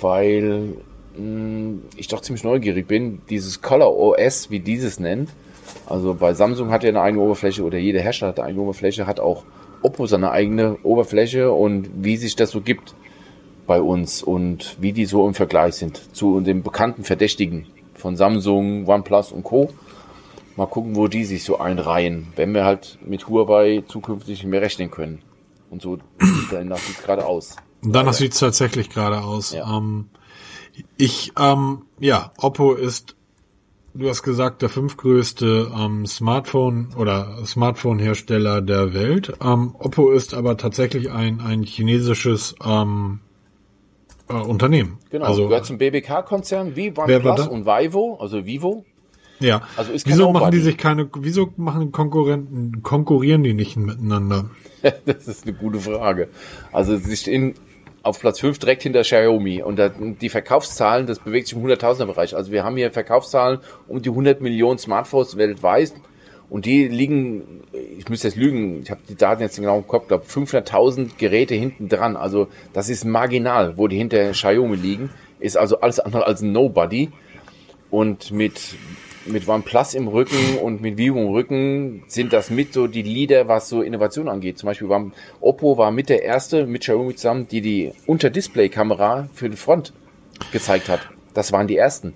weil mh, hm, ich doch ziemlich neugierig bin, dieses Color OS, wie dieses nennt. Also bei Samsung hat ja eine eigene Oberfläche oder jeder Hersteller hat eine eigene Oberfläche, hat auch Oppo seine eigene Oberfläche und wie sich das so gibt. bei uns und wie die so im Vergleich sind zu den bekannten Verdächtigen von Samsung, OnePlus und Co. Mal gucken, wo die sich so einreihen, wenn wir halt mit Huawei zukünftig mehr rechnen können. Und so danach sieht es gerade aus. Danach sieht es tatsächlich gerade aus. Ja. Ähm, ich, ähm, ja, Oppo ist, du hast gesagt, der fünftgrößte ähm, Smartphone oder Smartphone-Hersteller der Welt. Ähm, Oppo ist aber tatsächlich ein, ein chinesisches ähm, äh, Unternehmen. Genau, also, gehört zum BBK-Konzern wie OnePlus und Vivo, also Vivo. Ja. Also ist wieso machen die sich keine, wieso machen Konkurrenten, konkurrieren die nicht miteinander? das ist eine gute Frage. Also sie stehen auf Platz 5 direkt hinter Xiaomi und die Verkaufszahlen, das bewegt sich im 100.000er Bereich. Also wir haben hier Verkaufszahlen um die 100 Millionen Smartphones weltweit und die liegen, ich müsste jetzt lügen, ich habe die Daten jetzt genau im Kopf, glaube 500.000 Geräte hinten dran. Also das ist marginal, wo die hinter Xiaomi liegen. Ist also alles andere als ein Nobody. Und mit, mit OnePlus im Rücken und mit Vivo im Rücken sind das mit so die Leader, was so Innovation angeht. Zum Beispiel war Oppo war mit der erste, mit Xiaomi zusammen, die die Unterdisplay-Kamera für die Front gezeigt hat. Das waren die ersten.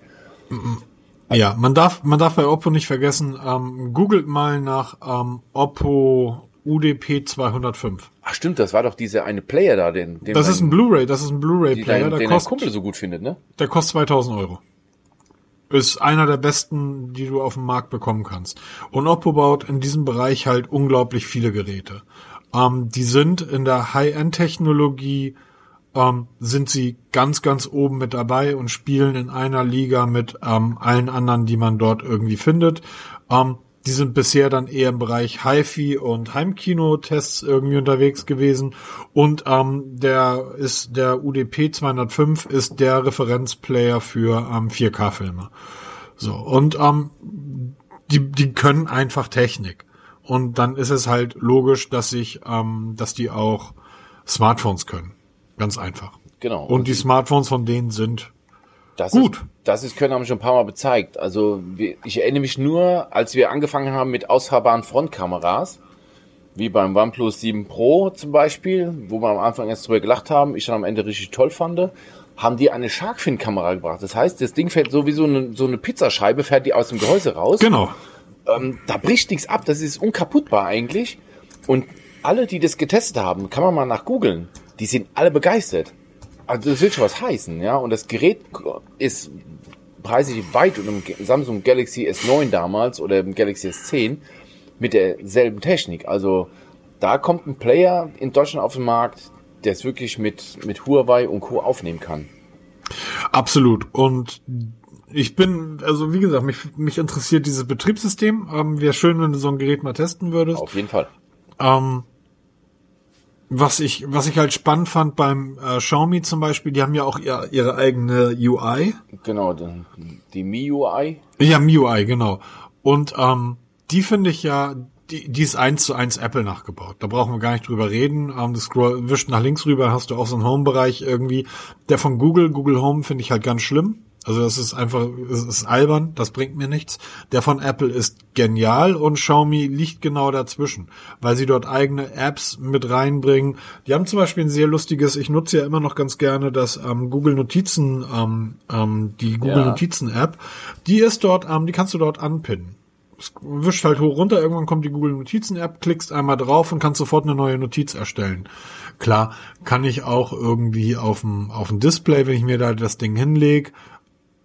Ja, man darf, man darf bei Oppo nicht vergessen, ähm, googelt mal nach ähm, Oppo UDP 205. Ach stimmt, das war doch dieser eine Player da, den, den Das ist ein Blu-ray, das ist ein Blu-ray-Player, der den kostet, Kumpel so gut findet, ne? Der kostet 2000 Euro. Ist einer der besten, die du auf dem Markt bekommen kannst. Und Oppo baut in diesem Bereich halt unglaublich viele Geräte. Ähm, die sind in der High-End-Technologie ähm, sind sie ganz, ganz oben mit dabei und spielen in einer Liga mit ähm, allen anderen, die man dort irgendwie findet. Ähm, die sind bisher dann eher im Bereich HiFi und Heimkino-Tests irgendwie unterwegs gewesen. Und ähm, der ist der UDP 205 ist der Referenzplayer für ähm, 4K-Filme. So und ähm, die die können einfach Technik. Und dann ist es halt logisch, dass sich, ähm, dass die auch Smartphones können. Ganz einfach. Genau. Und, und die Smartphones von denen sind das gut. Ist, das ist Können haben wir schon ein paar Mal bezeigt. Also ich erinnere mich nur, als wir angefangen haben mit ausfahrbaren Frontkameras, wie beim OnePlus 7 Pro zum Beispiel, wo wir am Anfang erst drüber gelacht haben, ich dann am Ende richtig toll fand, haben die eine Sharkfin-Kamera gebracht. Das heißt, das Ding fährt so wie so eine, so eine Pizzascheibe, fährt die aus dem Gehäuse raus. Genau. Ähm, da bricht nichts ab, das ist unkaputtbar eigentlich. Und alle, die das getestet haben, kann man mal nach googeln die sind alle begeistert. Also das will schon was heißen, ja. Und das Gerät ist preislich weit unter dem Samsung Galaxy S9 damals oder dem Galaxy S10 mit derselben Technik. Also da kommt ein Player in Deutschland auf den Markt, der es wirklich mit, mit Huawei und Co. aufnehmen kann. Absolut. Und ich bin, also wie gesagt, mich, mich interessiert dieses Betriebssystem. Ähm, Wäre schön, wenn du so ein Gerät mal testen würdest. Auf jeden Fall. Ähm, was ich, was ich halt spannend fand beim äh, Xiaomi zum Beispiel, die haben ja auch ihr, ihre eigene UI. Genau, die, die MIUI. Ja, MIUI, genau. Und ähm, die finde ich ja, die, die ist eins zu eins Apple nachgebaut. Da brauchen wir gar nicht drüber reden. Ähm, das Scroll wischt nach links rüber, hast du auch so einen Home-Bereich irgendwie. Der von Google, Google Home finde ich halt ganz schlimm. Also das ist einfach, es ist albern, das bringt mir nichts. Der von Apple ist genial und Xiaomi liegt genau dazwischen, weil sie dort eigene Apps mit reinbringen. Die haben zum Beispiel ein sehr lustiges, ich nutze ja immer noch ganz gerne das ähm, Google Notizen, ähm, ähm, die Google ja. Notizen App. Die ist dort, ähm, die kannst du dort anpinnen. Es wischt halt hoch runter, irgendwann kommt die Google Notizen App, klickst einmal drauf und kannst sofort eine neue Notiz erstellen. Klar, kann ich auch irgendwie auf dem, auf dem Display, wenn ich mir da das Ding hinlege,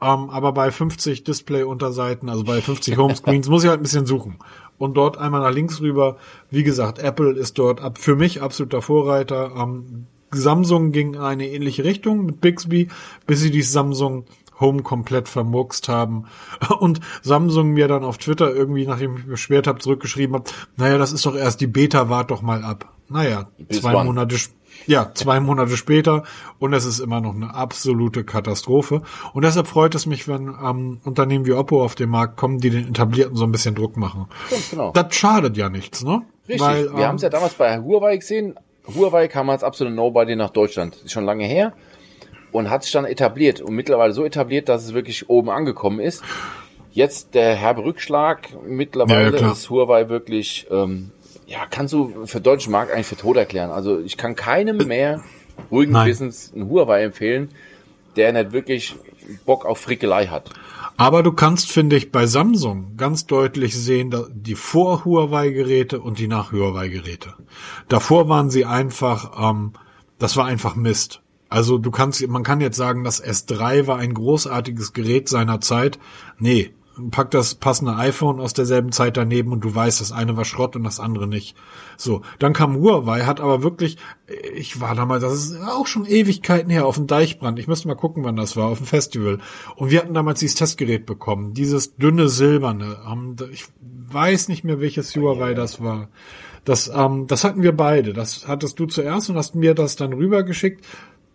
ähm, aber bei 50 Display-Unterseiten, also bei 50 Homescreens, muss ich halt ein bisschen suchen. Und dort einmal nach links rüber. Wie gesagt, Apple ist dort ab, für mich absoluter Vorreiter. Ähm, Samsung ging in eine ähnliche Richtung mit Bixby, bis sie die Samsung Home komplett vermurkst haben. Und Samsung mir dann auf Twitter irgendwie, nachdem ich mich beschwert habe, zurückgeschrieben hat, naja, das ist doch erst die Beta, wart doch mal ab. Naja, Bis zwei wann? Monate ja, zwei Monate später und es ist immer noch eine absolute Katastrophe. Und deshalb freut es mich, wenn ähm, Unternehmen wie Oppo auf den Markt kommen, die den Etablierten so ein bisschen Druck machen. Ganz genau. Das schadet ja nichts, ne? Richtig. Weil, Wir ähm, haben es ja damals bei Huawei gesehen. Huawei kam als absolute Nobody nach Deutschland. Ist schon lange her. Und hat sich dann etabliert. Und mittlerweile so etabliert, dass es wirklich oben angekommen ist. Jetzt der herbe Rückschlag. Mittlerweile ja, ist Huawei wirklich ähm, ja, kannst du für deutschen Markt eigentlich für tot erklären. Also ich kann keinem mehr ruhigen Nein. Wissens einen Huawei empfehlen, der nicht wirklich Bock auf Frickelei hat. Aber du kannst, finde ich, bei Samsung ganz deutlich sehen, die Vor-Huawei-Geräte und die Nach-Huawei-Geräte. Davor waren sie einfach, ähm, das war einfach Mist. Also du kannst, man kann jetzt sagen, das S3 war ein großartiges Gerät seiner Zeit. Nee, pack das passende iPhone aus derselben Zeit daneben und du weißt, das eine war Schrott und das andere nicht. So, dann kam Huawei, hat aber wirklich, ich war damals, das ist auch schon Ewigkeiten her, auf dem Deichbrand. Ich müsste mal gucken, wann das war, auf dem Festival. Und wir hatten damals dieses Testgerät bekommen, dieses dünne silberne. Ähm, Ich weiß nicht mehr, welches Huawei das war. Das, ähm, das hatten wir beide. Das hattest du zuerst und hast mir das dann rübergeschickt.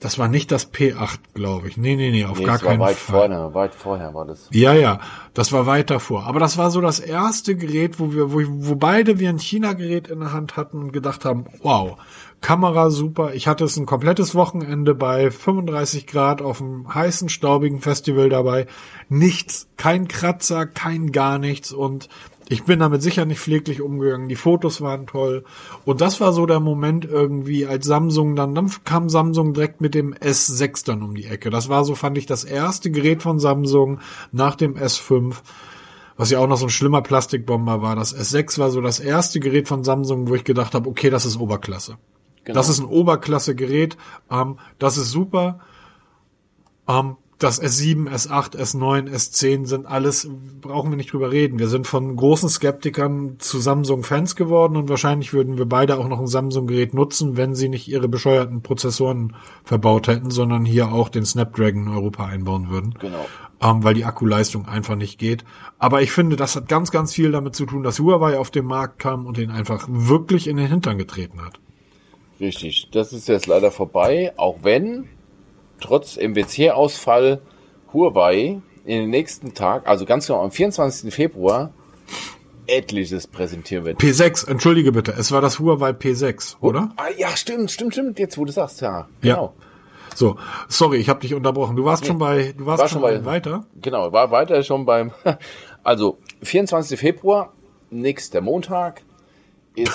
Das war nicht das P8, glaube ich. Nee, nee, nee, auf Nee, gar das war keinen weit Fall. vorne, weit vorher war das. Ja, ja, das war weit davor. Aber das war so das erste Gerät, wo wir, wo, wo beide wir ein China-Gerät in der Hand hatten und gedacht haben, wow, Kamera super. Ich hatte es ein komplettes Wochenende bei 35 Grad auf einem heißen, staubigen Festival dabei. Nichts, kein Kratzer, kein gar nichts und ich bin damit sicher nicht pfleglich umgegangen. Die Fotos waren toll. Und das war so der Moment irgendwie, als Samsung dann, dann kam Samsung direkt mit dem S6 dann um die Ecke. Das war so, fand ich, das erste Gerät von Samsung nach dem S5 was ja auch noch so ein schlimmer Plastikbomber war. Das S6 war so das erste Gerät von Samsung, wo ich gedacht habe, okay, das ist Oberklasse. Genau. Das ist ein Oberklasse-Gerät. Ähm, das ist super. Ähm, das S7, S8, S9, S10 sind alles, brauchen wir nicht drüber reden. Wir sind von großen Skeptikern zu Samsung-Fans geworden und wahrscheinlich würden wir beide auch noch ein Samsung-Gerät nutzen, wenn sie nicht ihre bescheuerten Prozessoren verbaut hätten, sondern hier auch den Snapdragon in Europa einbauen würden Genau. ähm, weil die Akkuleistung einfach nicht geht. Aber ich finde, das hat ganz, ganz viel damit zu tun, dass Huawei auf den Markt kam und den einfach wirklich in den Hintern getreten hat. Richtig. Das ist jetzt leider vorbei, auch wenn trotz MWC-Ausfall Huawei in den nächsten Tag, also ganz genau am 24. Februar, etliches präsentieren wird. P6, entschuldige bitte, es war das Huawei P6, oder? Ah, ja, stimmt, stimmt, stimmt. Jetzt, wo du sagst, ja. Ja. Genau. So, sorry, ich habe dich unterbrochen. Du warst schon bei, du warst War schon bei- weiter. Genau, war weiter schon beim. Also, 24. Februar, nächster Montag, ist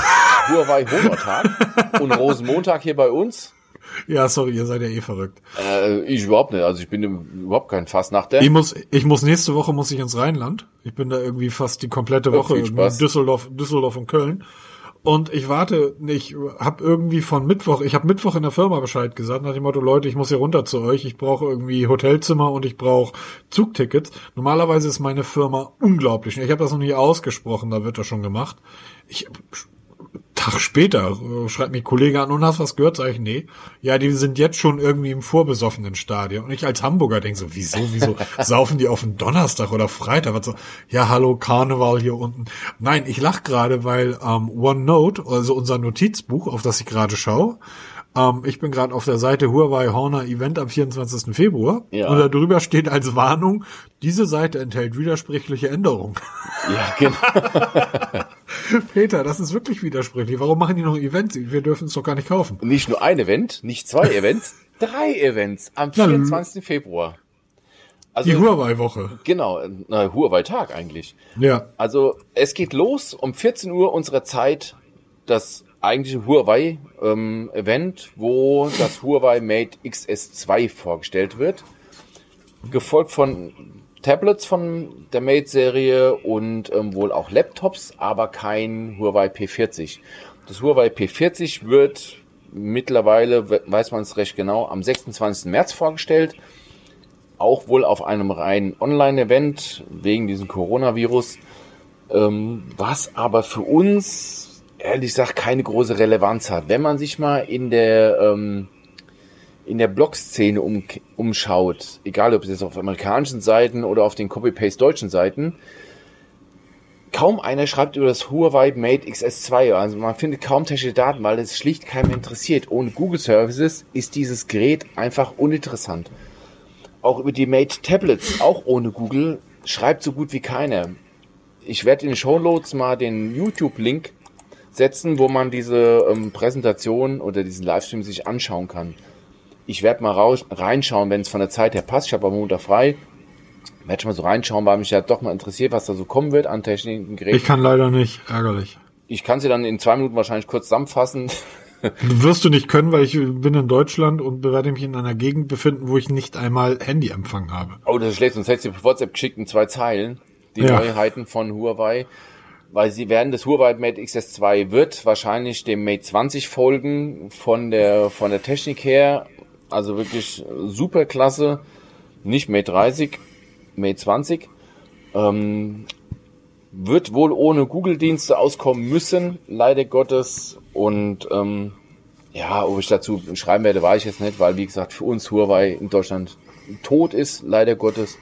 Huawei Honor-Tag und Rosenmontag hier bei uns. Ja, sorry, ihr seid ja eh verrückt. Äh, ich überhaupt nicht. Also, ich bin überhaupt kein Fastnachter. Ich muss, ich muss nächste Woche muss ich ins Rheinland. Ich bin da irgendwie fast die komplette Woche in. Düsseldorf, Düsseldorf und Köln. Und ich warte, ich habe irgendwie von Mittwoch, ich habe Mittwoch in der Firma Bescheid gesagt, nach dem Motto, Leute, ich muss hier runter zu euch, ich brauche irgendwie Hotelzimmer und ich brauche Zugtickets. Normalerweise ist meine Firma unglaublich. Ich habe das noch nie ausgesprochen, da wird das schon gemacht. Ich Tag später äh, schreibt mich Kollege an und hast was gehört, sag ich, nee. Ja, die sind jetzt schon irgendwie im vorbesoffenen Stadion. Und ich als Hamburger denke so, wieso, wieso saufen die auf den Donnerstag oder Freitag? Was so, ja, hallo, Karneval hier unten. Nein, ich lach gerade, weil ähm, OneNote, also unser Notizbuch, auf das ich gerade schaue, ähm, ich bin gerade auf der Seite Huawei Horner Event am 24. Februar. Ja. Und da drüber steht als Warnung, diese Seite enthält widersprüchliche Änderungen. Ja, genau. Peter, das ist wirklich widersprüchlich. Warum machen die noch Events? Wir dürfen es doch gar nicht kaufen. Nicht nur ein Event, nicht zwei Events, drei Events am Na, 24. Februar. Also, Die Huawei-Woche. genau, na, Huawei-Tag eigentlich. Ja. Also es geht los um 14 Uhr unserer Zeit, das eigentliche Huawei-Event, wo das Huawei Mate XS2 vorgestellt wird. Gefolgt von Tablets von der Mate-Serie und ähm, wohl auch Laptops, aber kein Huawei P40. Das Huawei P40 wird mittlerweile, we- weiß man es recht genau, am 26. März vorgestellt auch wohl auf einem reinen Online-Event wegen diesem Coronavirus, ähm, was aber für uns ehrlich gesagt keine große Relevanz hat. Wenn man sich mal in der ähm, in der Blog-Szene um, umschaut, egal ob es jetzt auf amerikanischen Seiten oder auf den Copy-Paste deutschen Seiten, kaum einer schreibt über das Huawei Mate XS2. Also man findet kaum technische Daten, weil es schlicht keinem interessiert. Ohne Google Services ist dieses Gerät einfach uninteressant auch über die Mate Tablets, auch ohne Google, schreibt so gut wie keiner. Ich werde in den Shownotes mal den YouTube-Link setzen, wo man diese ähm, Präsentation oder diesen Livestream sich anschauen kann. Ich werde mal raus, reinschauen, wenn es von der Zeit her passt. Ich habe am Montag frei. Werde schon mal so reinschauen, weil mich ja doch mal interessiert, was da so kommen wird an technischen Geräten. Ich kann leider nicht. Ärgerlich. Ich kann sie dann in zwei Minuten wahrscheinlich kurz zusammenfassen. Wirst du nicht können, weil ich bin in Deutschland und werde mich in einer Gegend befinden, wo ich nicht einmal Handyempfang habe. Oh, das ist schlecht, sonst hättest du WhatsApp geschickt in zwei Zeilen. Die Ja. Neuheiten von Huawei. Weil sie werden, das Huawei Mate XS2 wird wahrscheinlich dem Mate 20 folgen von der, von der Technik her. Also wirklich super klasse. Nicht Mate 30, Mate 20. Ähm, wird wohl ohne Google-Dienste auskommen müssen, leider Gottes. Und ähm, ja, ob ich dazu schreiben werde, weiß ich jetzt nicht, weil wie gesagt für uns Huawei in Deutschland tot ist, leider Gottes.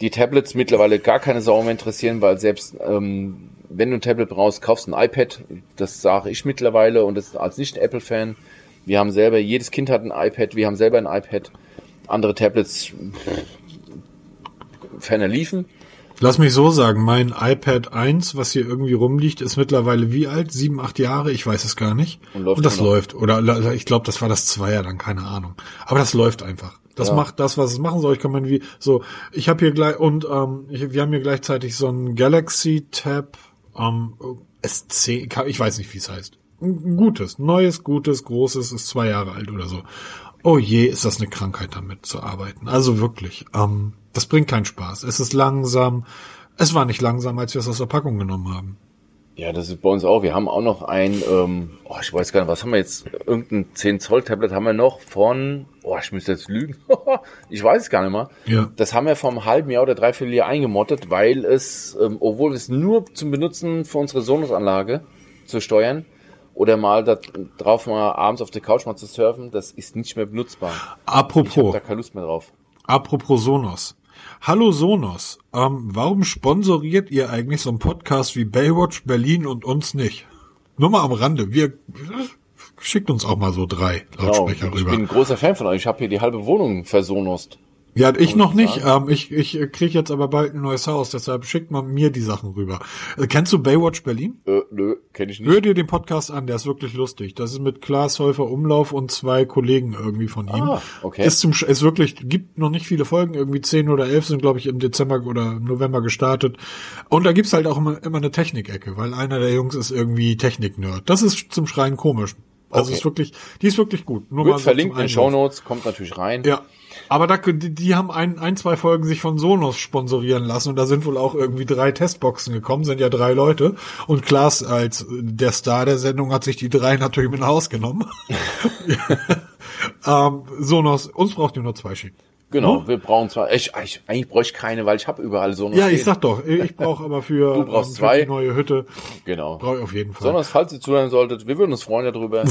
Die Tablets mittlerweile gar keine Sau mehr interessieren, weil selbst ähm, wenn du ein Tablet brauchst, kaufst ein iPad. Das sage ich mittlerweile und das als nicht Apple-Fan. Wir haben selber, jedes Kind hat ein iPad, wir haben selber ein iPad. Andere Tablets ferner liefen. Lass mich so sagen, mein iPad 1, was hier irgendwie rumliegt, ist mittlerweile wie alt? Sieben, acht Jahre? Ich weiß es gar nicht. Und läuft Und das läuft. Oder ich glaube, das war das Zweier dann, keine Ahnung. Aber das läuft einfach. Das Ja. macht das, was es machen soll. Ich kann man wie so. Ich habe hier gleich und ähm, ich, wir haben hier gleichzeitig so ein Galaxy Tab ähm, SC. Ich weiß nicht, wie es heißt. Ein gutes, neues, gutes, großes, ist zwei Jahre alt oder so. Oh je, ist das eine Krankheit, damit zu arbeiten. Also wirklich, ähm, das bringt keinen Spaß. Es ist langsam. Es war nicht langsam, als wir es aus der Packung genommen haben. Ja, das ist bei uns auch. Wir haben auch noch ein, ähm, oh, ich weiß gar nicht, was haben wir jetzt? Irgendein 10 Zoll Tablet haben wir noch von, oh, ich müsste jetzt lügen. ich weiß es gar nicht mehr. Ja. Das haben wir vom halben Jahr oder dreiviertel Jahr eingemottet, weil es, ähm, obwohl es nur zum Benutzen für unsere Sonos-Anlage zu steuern oder mal da drauf mal abends auf der Couch mal zu surfen, das ist nicht mehr benutzbar. Ich habe Apropos, da keine Lust mehr drauf. apropos Sonos. Hallo Sonos, ähm, warum sponsoriert ihr eigentlich so einen Podcast wie Baywatch Berlin und uns nicht? Nur mal am Rande, wir schickt uns auch mal so drei Genau. Lautsprecher Ich rüber. bin ein großer Fan von euch. Ich habe hier die halbe Wohnung versonost. Ja, ich noch nicht. Ähm, ich ich kriege jetzt aber bald ein neues Haus, deshalb schickt man mir die Sachen rüber. Äh, kennst du Baywatch Berlin? Äh, nö, kenne ich nicht. Hör dir den Podcast an, der ist wirklich lustig. Das ist mit Klaas Häufer Umlauf und zwei Kollegen irgendwie von ihm. Ah, okay. Ist zum ist wirklich gibt noch nicht viele Folgen, irgendwie zehn oder elf sind glaube ich im Dezember oder November gestartet. Und da gibt's halt auch immer, immer eine Technikecke, weil einer der Jungs ist irgendwie Technik-Nerd. Das ist zum Schreien komisch. Also Okay. ist wirklich, die ist wirklich gut. Nur Wird so verlinkt in den Einwurf. Shownotes, kommt natürlich rein. Ja. Aber da, die, die haben ein, ein, zwei Folgen sich von Sonos sponsorieren lassen und da sind wohl auch irgendwie drei Testboxen gekommen, sind ja drei Leute. Und Klaas als der Star der Sendung hat sich die drei natürlich mit nach Haus genommen. ähm, Sonos, uns braucht ihr nur zwei schicken. Genau, wir brauchen zwar, ich, ich, eigentlich bräuchte ich keine, weil ich habe überall so noch Ja, ich stehen. sag doch, ich brauche aber für, Du brauchst ähm, für zwei. die neue Hütte, Genau. brauche ich auf jeden Fall. Besonders, falls ihr zuhören solltet, wir würden uns freuen darüber.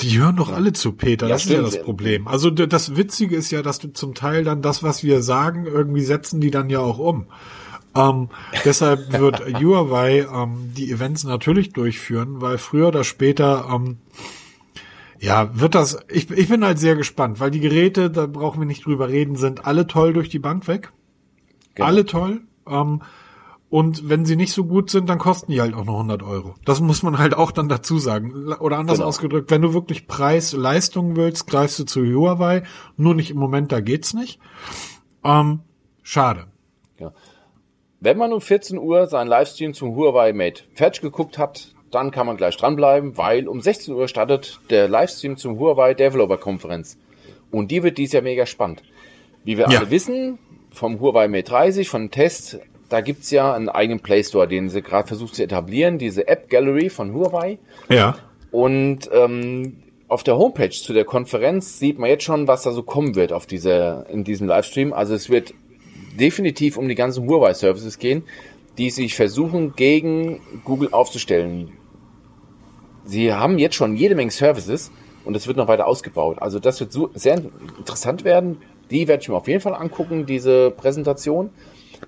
Die hören doch alle zu, Peter. Ja, das ist ja das Problem. Also das Witzige ist ja, dass du zum Teil dann das, was wir sagen, irgendwie setzen die dann ja auch um. Ähm, deshalb wird Huawei ähm, die Events natürlich durchführen, weil früher oder später ähm, ja wird das. Ich, ich bin halt sehr gespannt, weil die Geräte, da brauchen wir nicht drüber reden, sind alle toll durch die Bank weg. Genau. Alle toll. Ähm, und wenn sie nicht so gut sind, dann kosten die halt auch noch 100 Euro. Das muss man halt auch dann dazu sagen. Oder anders Genau. ausgedrückt, wenn du wirklich Preis-Leistung willst, greifst du zu Huawei. Nur nicht im Moment, da geht's nicht. Ähm, schade. Ja. Wenn man um 14 Uhr seinen Livestream zum Huawei Mate fertig geguckt hat, dann kann man gleich dranbleiben, weil um 16 Uhr startet der Livestream zum Huawei Developer Konferenz. Und die wird dieses Jahr mega spannend. Wie wir Ja. alle wissen, vom Huawei Mate 30, von Test, da gibt's ja einen eigenen Play Store, den sie gerade versucht zu etablieren, diese App Gallery von Huawei. Ja. Und ähm, auf der Homepage zu der Konferenz sieht man jetzt schon, was da so kommen wird auf dieser, in diesem Livestream. Also es wird definitiv um die ganzen Huawei-Services gehen, die sich versuchen, gegen Google aufzustellen. Sie haben jetzt schon jede Menge Services und es wird noch weiter ausgebaut. Also das wird so sehr interessant werden. Die werde ich mir auf jeden Fall angucken, diese Präsentation,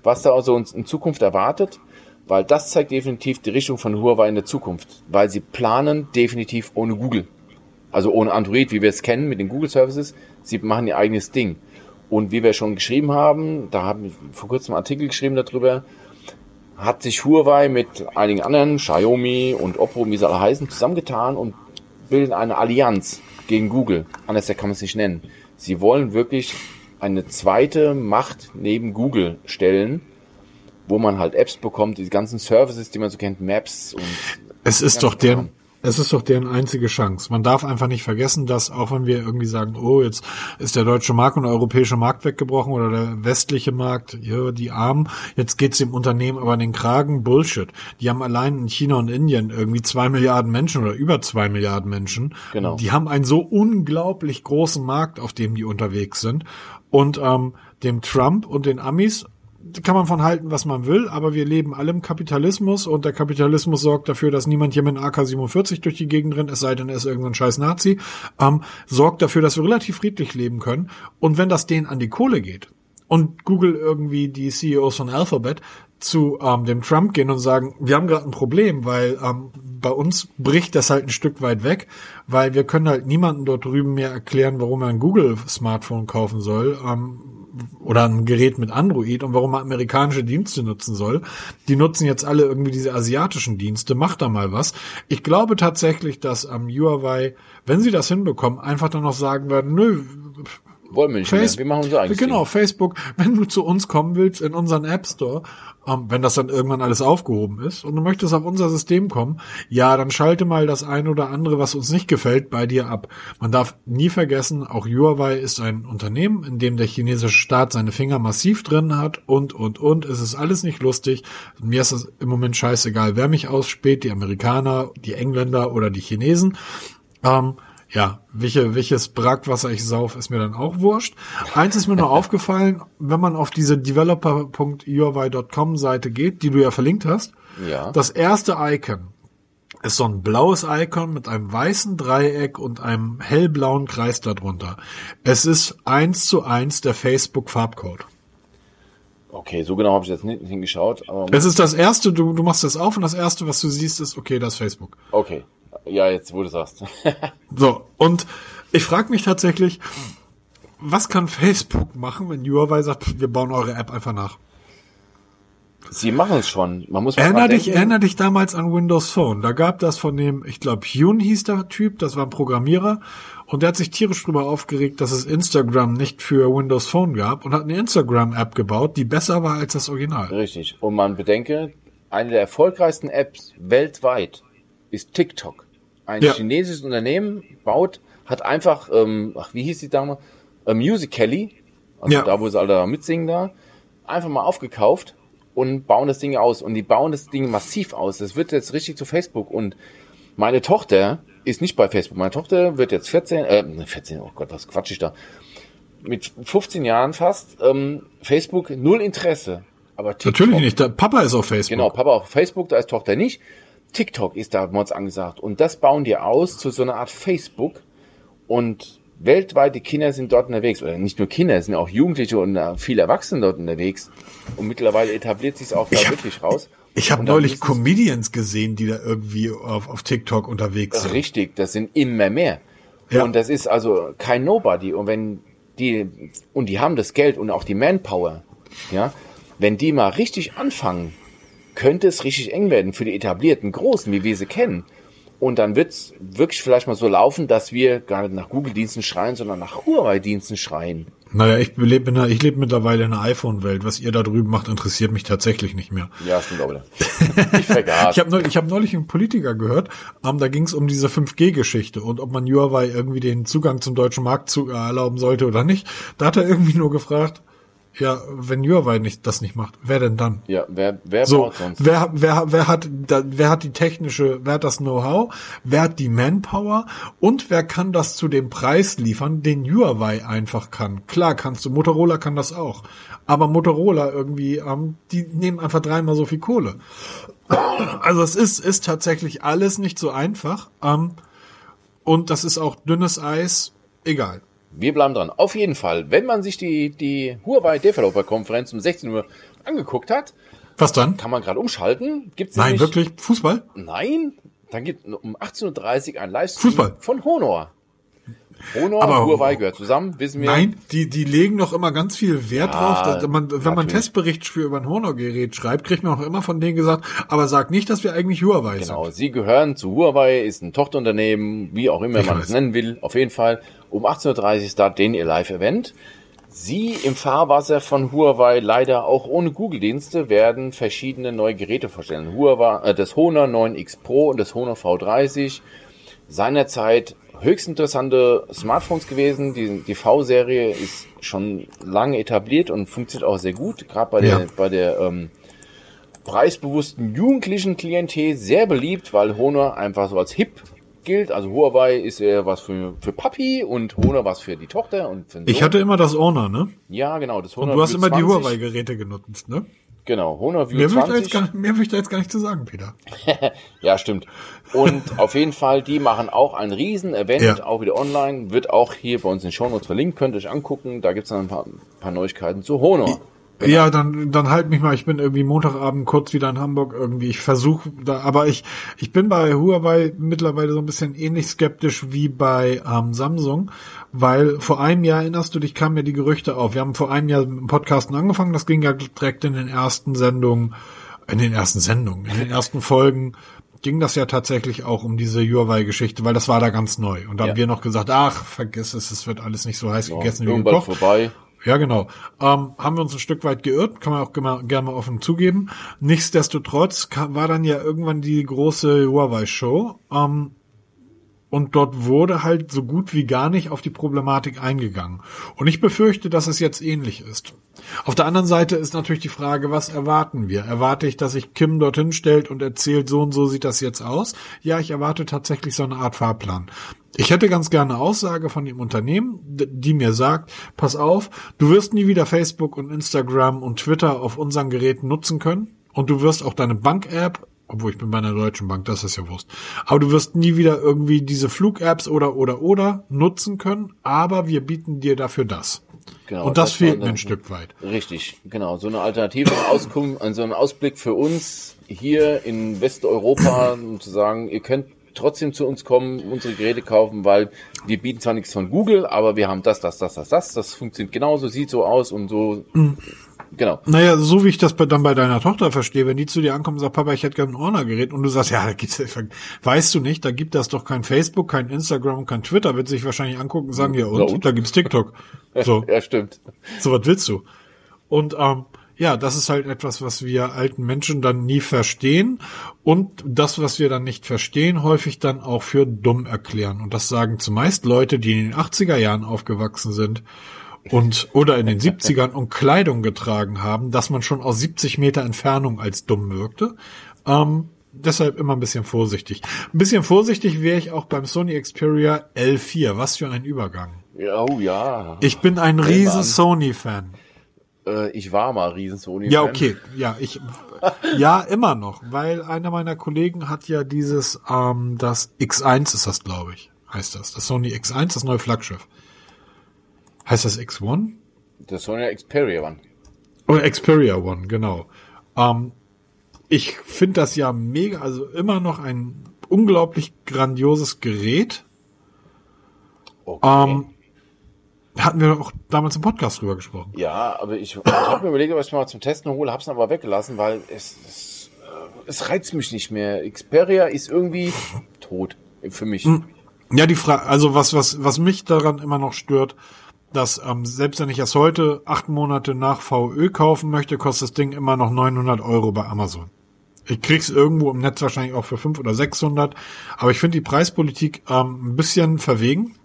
was da also uns in Zukunft erwartet, weil das zeigt definitiv die Richtung von Huawei in der Zukunft, weil sie planen definitiv ohne Google. Also ohne Android, wie wir es kennen mit den Google Services. Sie machen ihr eigenes Ding. Und wie wir schon geschrieben haben, da haben wir vor kurzem einen Artikel geschrieben darüber, hat sich Huawei mit einigen anderen, Xiaomi und Oppo, wie sie alle heißen, zusammengetan und bilden eine Allianz gegen Google. Anders kann man es nicht nennen. Sie wollen wirklich eine zweite Macht neben Google stellen, wo man halt Apps bekommt, die ganzen Services, die man so kennt, Maps und Es ist doch genau. Es ist doch deren einzige Chance. Man darf einfach nicht vergessen, dass auch wenn wir irgendwie sagen, oh, jetzt ist der deutsche Markt und der europäische Markt weggebrochen oder der westliche Markt, ja, die Armen, jetzt geht's dem Unternehmen aber in den Kragen, Bullshit. Die haben allein in China und Indien irgendwie zwei Milliarden Menschen oder über zwei Milliarden Menschen. Genau. Die haben einen so unglaublich großen Markt, auf dem die unterwegs sind. Und ähm, dem Trump und den Amis kann man von halten, was man will, aber wir leben alle im Kapitalismus und der Kapitalismus sorgt dafür, dass niemand hier mit einem AK-47 durch die Gegend rennt, es sei denn, er ist irgendein scheiß Nazi, ähm, sorgt dafür, dass wir relativ friedlich leben können. Und wenn das denen an die Kohle geht und Google irgendwie die CEOs von Alphabet zu ähm, dem Trump gehen und sagen, wir haben gerade ein Problem, weil ähm, bei uns bricht das halt ein Stück weit weg, weil wir können halt niemanden dort drüben mehr erklären, warum er ein Google-Smartphone kaufen soll. Ähm, oder ein Gerät mit Android und warum man amerikanische Dienste nutzen soll. Die nutzen jetzt alle irgendwie diese asiatischen Dienste. Macht da mal was. Ich glaube tatsächlich, dass am Huawei, wenn sie das hinbekommen, einfach dann noch sagen werden, nö, wollen wir nicht Face mehr. Wir machen unser eigenes Genau, Ding. Facebook, wenn du zu uns kommen willst in unseren App Store, ähm, wenn das dann irgendwann alles aufgehoben ist und du möchtest auf unser System kommen, ja, dann schalte mal das eine oder andere, was uns nicht gefällt, bei dir ab. Man darf nie vergessen, auch Huawei ist ein Unternehmen, in dem der chinesische Staat seine Finger massiv drin hat und, und, und. Es ist alles nicht lustig. Mir ist es im Moment scheißegal, wer mich ausspäht, die Amerikaner, die Engländer oder die Chinesen. Ähm, ja, welche, welches Brackwasser ich sauf, ist mir dann auch wurscht. Eins ist mir nur aufgefallen, wenn man auf diese developer.uavi.com Seite geht, die du ja verlinkt hast, Ja. das erste Icon ist so ein blaues Icon mit einem weißen Dreieck und einem hellblauen Kreis darunter. Es ist eins zu eins der Facebook Farbcode. Okay, so genau habe ich jetzt nicht hingeschaut. Aber Es ist das erste, du, du machst das auf und das erste, was du siehst, ist, okay, das ist Facebook. okay. Ja, jetzt wo du sagst. So, und ich frage mich tatsächlich, was kann Facebook machen, wenn Huawei sagt, wir bauen eure App einfach nach? Sie machen es schon. Man muss Erinner dich, erinner dich damals an Windows Phone. Da gab das von dem, ich glaube, Hyun hieß der Typ, das war ein Programmierer. Und der hat sich tierisch drüber aufgeregt, dass es Instagram nicht für Windows Phone gab und hat eine Instagram-App gebaut, die besser war als das Original. Richtig. Und man bedenke, eine der erfolgreichsten Apps weltweit ist TikTok. Ein Ja. chinesisches Unternehmen baut, hat einfach, ähm, ach, wie hieß die Dame? Äh, Musical.ly, also Ja. da, wo sie alle da mitsingen da, einfach mal aufgekauft und bauen das Ding aus. Und die bauen das Ding massiv aus. Das wird jetzt richtig zu Facebook. Und meine Tochter ist nicht bei Facebook. Meine Tochter wird jetzt 14, äh, 14, oh Gott, was quatsch ich da? Mit 15 Jahren fast, ähm, Facebook null Interesse. Aber TikTok, Natürlich nicht. Der Papa ist auf Facebook. Genau, Papa auf Facebook, da ist Tochter nicht. TikTok ist da Mods angesagt. Und das bauen die aus zu so einer Art Facebook. Und weltweit die Kinder sind dort unterwegs. Oder nicht nur Kinder, es sind auch Jugendliche und äh, viele Erwachsene dort unterwegs. Und mittlerweile etabliert sich auch da wirklich raus. Ich habe neulich es- Comedians gesehen, die da irgendwie auf, auf TikTok unterwegs sind. Richtig, das sind immer mehr. Ja. Und das ist also kein Nobody. Und wenn die, und die haben das Geld und auch die Manpower, ja, wenn die mal richtig anfangen, könnte es richtig eng werden für die etablierten Großen, wie wir sie kennen. Und dann wird's wirklich vielleicht mal so laufen, dass wir gar nicht nach Google-Diensten schreien, sondern nach Huawei-Diensten schreien. Naja, ich lebe in ich lebe mittlerweile in einer iPhone-Welt. Was ihr da drüben macht, interessiert mich tatsächlich nicht mehr. Ja, stimmt aber. Ich vergaß. Ich habe neulich, ich hab neulich einen Politiker gehört, ähm, da ging es um diese 5G-Geschichte und ob man Huawei irgendwie den Zugang zum deutschen Markt zu, erlauben sollte oder nicht. Da hat er irgendwie nur gefragt, ja, wenn Huawei nicht, das nicht macht, wer denn dann? ja, wer, wer So, baut sonst? wer, wer, wer hat, wer hat die technische, wer hat das Know-how, wer hat die Manpower und wer kann das zu dem Preis liefern, den Huawei einfach kann. Klar kannst du, Motorola kann das auch, aber Motorola irgendwie, ähm, die nehmen einfach dreimal so viel Kohle. Also es ist, ist tatsächlich alles nicht so einfach, ähm, und das ist auch dünnes Eis, egal. Wir bleiben dran. Auf jeden Fall, wenn man sich die, die Huawei Developer Konferenz um 16 Uhr angeguckt hat, Was dann? kann man gerade umschalten. Gibt's Nein, nämlich- wirklich? Fußball? Nein, dann gibt um 18.30 Uhr ein Livestream Fußball. von Honor. Honor Aber- und Huawei gehört zusammen, wissen wir. Nein, die, die legen doch immer ganz viel Wert Ja, drauf. Dass man, wenn man natürlich. Testbericht für über ein Honor-Gerät schreibt, kriegt man auch immer von denen gesagt, aber sag nicht, dass wir eigentlich Huawei Genau, sind. sie gehören zu Huawei, ist ein Tochterunternehmen, wie auch immer Ich man weiß. es nennen will. Auf jeden Fall um 18.30 Uhr startet den ihr Live-Event. Sie im Fahrwasser von Huawei leider auch ohne Google-Dienste werden verschiedene neue Geräte vorstellen. Huawei, äh, das Honor 9X Pro und das Honor V30 seinerzeit höchst interessante Smartphones gewesen. Die, die V-Serie ist schon lange etabliert und funktioniert auch sehr gut, gerade bei der, ja. bei der ähm, preisbewussten jugendlichen Klientel sehr beliebt, weil Honor einfach so als hip gilt. Also Huawei ist eher was für, für Papi und Honor was für die Tochter und für. Ich hatte immer das Honor, ne? Ja, genau, das Honor. Und du hast View immer 20. die Huawei-Geräte genutzt, ne? Genau, Honor View mehr 20. Gar, mehr will ich da jetzt gar nicht zu sagen, Peter. ja, stimmt. Und auf jeden Fall, die machen auch ein Riesen-Event, ja. auch wieder online, wird auch hier bei uns in den Shownotes verlinkt, könnt ihr euch angucken. Da gibt's dann ein paar, ein paar Neuigkeiten zu Honor. Genau. Ja, dann, dann halt mich mal. Ich bin irgendwie Montagabend kurz wieder in Hamburg irgendwie. Ich versuche da, aber ich, ich bin bei Huawei mittlerweile so ein bisschen ähnlich skeptisch wie bei ähm, Samsung, weil vor einem Jahr erinnerst du dich, kamen ja die Gerüchte auf. Wir haben vor einem Jahr im Podcasten angefangen. Das ging ja direkt in den ersten Sendungen, in den ersten Sendungen, in den ersten Folgen ging das ja tatsächlich auch um diese Huawei-Geschichte, weil das war da ganz neu. Und da ja. haben wir noch gesagt, ach, vergiss es, es wird alles nicht so heiß ja, gegessen wie gekocht. vorbei. Ja, genau. Ähm, haben wir uns ein Stück weit geirrt, kann man auch gerne mal offen zugeben. Nichtsdestotrotz war dann ja irgendwann die große Huawei-Show. Ähm, und dort wurde halt so gut wie gar nicht auf die Problematik eingegangen. Und ich befürchte, dass es jetzt ähnlich ist. Auf der anderen Seite ist natürlich die Frage, was erwarten wir? Erwarte ich, dass sich Kim dorthin stellt und erzählt, so und so sieht das jetzt aus? Ja, ich erwarte tatsächlich so eine Art Fahrplan. Ich hätte ganz gerne eine Aussage von dem Unternehmen, die mir sagt, pass auf, du wirst nie wieder Facebook und Instagram und Twitter auf unseren Geräten nutzen können. Und du wirst auch deine Bank-App, obwohl ich bin bei einer deutschen Bank, das ist ja Wurst. Aber du wirst nie wieder irgendwie diese Flug-Apps oder, oder, oder nutzen können. Aber wir bieten dir dafür das. Genau, und das, das fehlt mir ein Stück weit. Richtig, genau. So eine alternative Auskunft, also ein Ausblick für uns hier in Westeuropa, um zu sagen, ihr könnt trotzdem zu uns kommen, unsere Geräte kaufen, weil wir bieten zwar nichts von Google, aber wir haben das, das, das, das, das. Das funktioniert genauso, sieht so aus und so. Mhm. Genau. Naja, so wie ich das dann bei deiner Tochter verstehe, wenn die zu dir ankommt und sagt, Papa, ich hätte gerne ein Ordnergerät und du sagst, ja, da gibt's, weißt du nicht, da gibt das doch kein Facebook, kein Instagram, kein Twitter, wird sich wahrscheinlich angucken und sagen, ja und, und? da gibt's TikTok. So. ja, stimmt. So, was willst du? Und ähm, ja, das ist halt etwas, was wir alten Menschen dann nie verstehen und das, was wir dann nicht verstehen, häufig dann auch für dumm erklären. Und das sagen zumeist Leute, die in den 80er Jahren aufgewachsen sind und oder in den 70ern und Kleidung getragen haben, dass man schon aus 70 Meter Entfernung als dumm wirkte. Ähm, deshalb immer ein bisschen vorsichtig. Ein bisschen vorsichtig wäre ich auch beim Sony Xperia L4. Was für ein Übergang. Ja, oh ja. Ich bin ein riesen Sony-Fan. Äh, ich war mal riesen Sony. Ja, okay. Ja, ich, ja, immer noch, weil einer meiner Kollegen hat ja dieses, ähm, das X1 ist das, glaube ich, heißt das. Das Sony X1, das neue Flaggschiff. Heißt das X1? Das Sony Xperia One. Oder oh, Xperia One, genau. Ähm, ich finde das ja mega, also immer noch ein unglaublich grandioses Gerät. Okay. Ähm, hatten wir auch damals im Podcast drüber gesprochen. Ja, aber ich, ich habe mir überlegt, ob ich mal zum Testen hole, hab's aber weggelassen, weil es, es, äh, es reizt mich nicht mehr. Xperia ist irgendwie tot für mich. Hm. Ja, die Frage, also was, was, was mich daran immer noch stört, dass ähm, selbst wenn ich es heute acht Monate nach VÖ kaufen möchte, kostet das Ding immer noch 900 Euro bei Amazon. Ich krieg's irgendwo im Netz wahrscheinlich auch für 500 oder 600, aber ich finde die Preispolitik ähm, ein bisschen verwegen.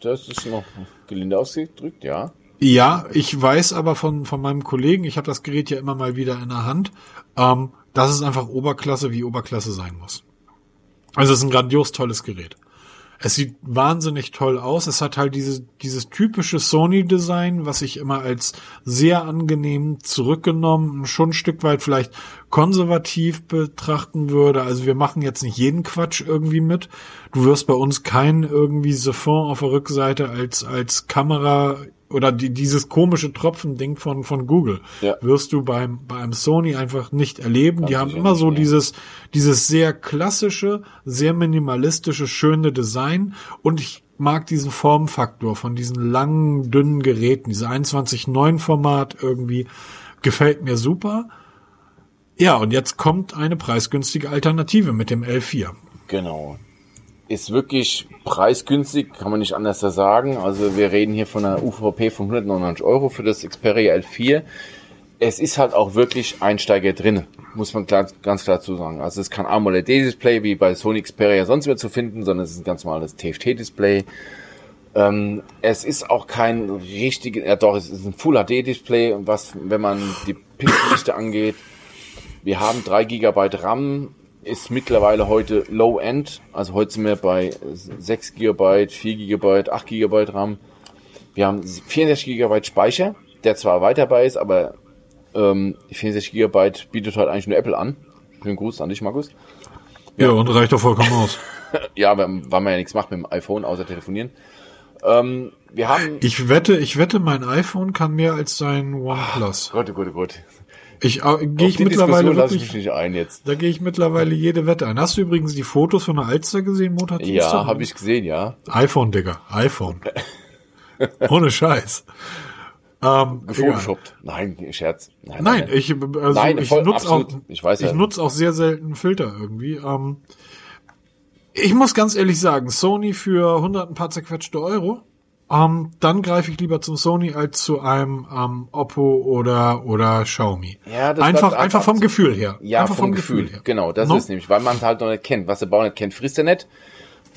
Das ist noch gelinde ausgedrückt, ja. Ja, ich weiß aber von, von meinem Kollegen, ich habe das Gerät ja immer mal wieder in der Hand, ähm, dass es einfach Oberklasse wie Oberklasse sein muss. Also es ist ein grandios tolles Gerät. Es sieht wahnsinnig toll aus. Es hat halt diese, dieses typische Sony-Design, was ich immer als sehr angenehm zurückgenommen, schon ein Stück weit vielleicht konservativ betrachten würde. Also wir machen jetzt nicht jeden Quatsch irgendwie mit. Du wirst bei uns keinen irgendwie Siphon auf der Rückseite als, als Kamera oder die, dieses komische Tropfending von, von Google ja. wirst du beim, beim Sony einfach nicht erleben. Kann die haben immer so dieses, dieses sehr klassische, sehr minimalistische, schöne Design und ich mag diesen Formfaktor von diesen langen, dünnen Geräten, diese 21.9 Format irgendwie gefällt mir super. Ja, und jetzt kommt eine preisgünstige Alternative mit dem L4. Genau. Ist wirklich preisgünstig, kann man nicht anders sagen. Also wir reden hier von einer UVP von 199 Euro für das Xperia L4. Es ist halt auch wirklich Einsteiger drin, muss man klar, ganz klar zu sagen. Also es ist kein AMOLED-Display wie bei Sony Xperia sonst mehr zu finden, sondern es ist ein ganz normales TFT-Display. Ähm, es ist auch kein richtiges, ja doch, es ist ein Full HD-Display, was, wenn man die Pixeldichte angeht. Wir haben 3 GB RAM, ist mittlerweile heute Low-End. Also heute sind wir bei 6 GB, 4 GB, 8 GB RAM. Wir haben 64 GB Speicher, der zwar erweiterbar ist, aber ähm, 64 GB bietet halt eigentlich nur Apple an. Schönen Gruß an dich, Markus. Ja, ja und reicht doch vollkommen aus. ja, weil man ja nichts macht mit dem iPhone, außer telefonieren. Ähm, wir haben. Ich wette, ich wette, mein iPhone kann mehr als sein OnePlus. Ach, Gott, oh Gott, oh Gott. Ich äh, gehe ich mittlerweile wirklich, ich ein jetzt. Da gehe ich mittlerweile jede Wette ein. Hast du übrigens die Fotos von der Alster gesehen, Montag? Ja, habe ich gesehen, ja. iPhone, Digga, iPhone. Ohne Scheiß. Ähm, Gefotoshoppt. Nein, Scherz. Nein, nein, nein. ich, also nein, ich nutze auch, ich, weiß ich nutze auch sehr selten Filter irgendwie. Ähm, ich muss ganz ehrlich sagen, Sony für 100 ein paar zerquetschte Euro ähm, dann greife ich lieber zum Sony als zu einem ähm, Oppo oder oder Xiaomi. Ja, das einfach einfach vom Gefühl her. Ja, einfach vom, vom Gefühl. Gefühl. her. Genau, das no? ist nämlich, weil man halt noch nicht kennt, was der Bauer nicht kennt, frisst er nicht.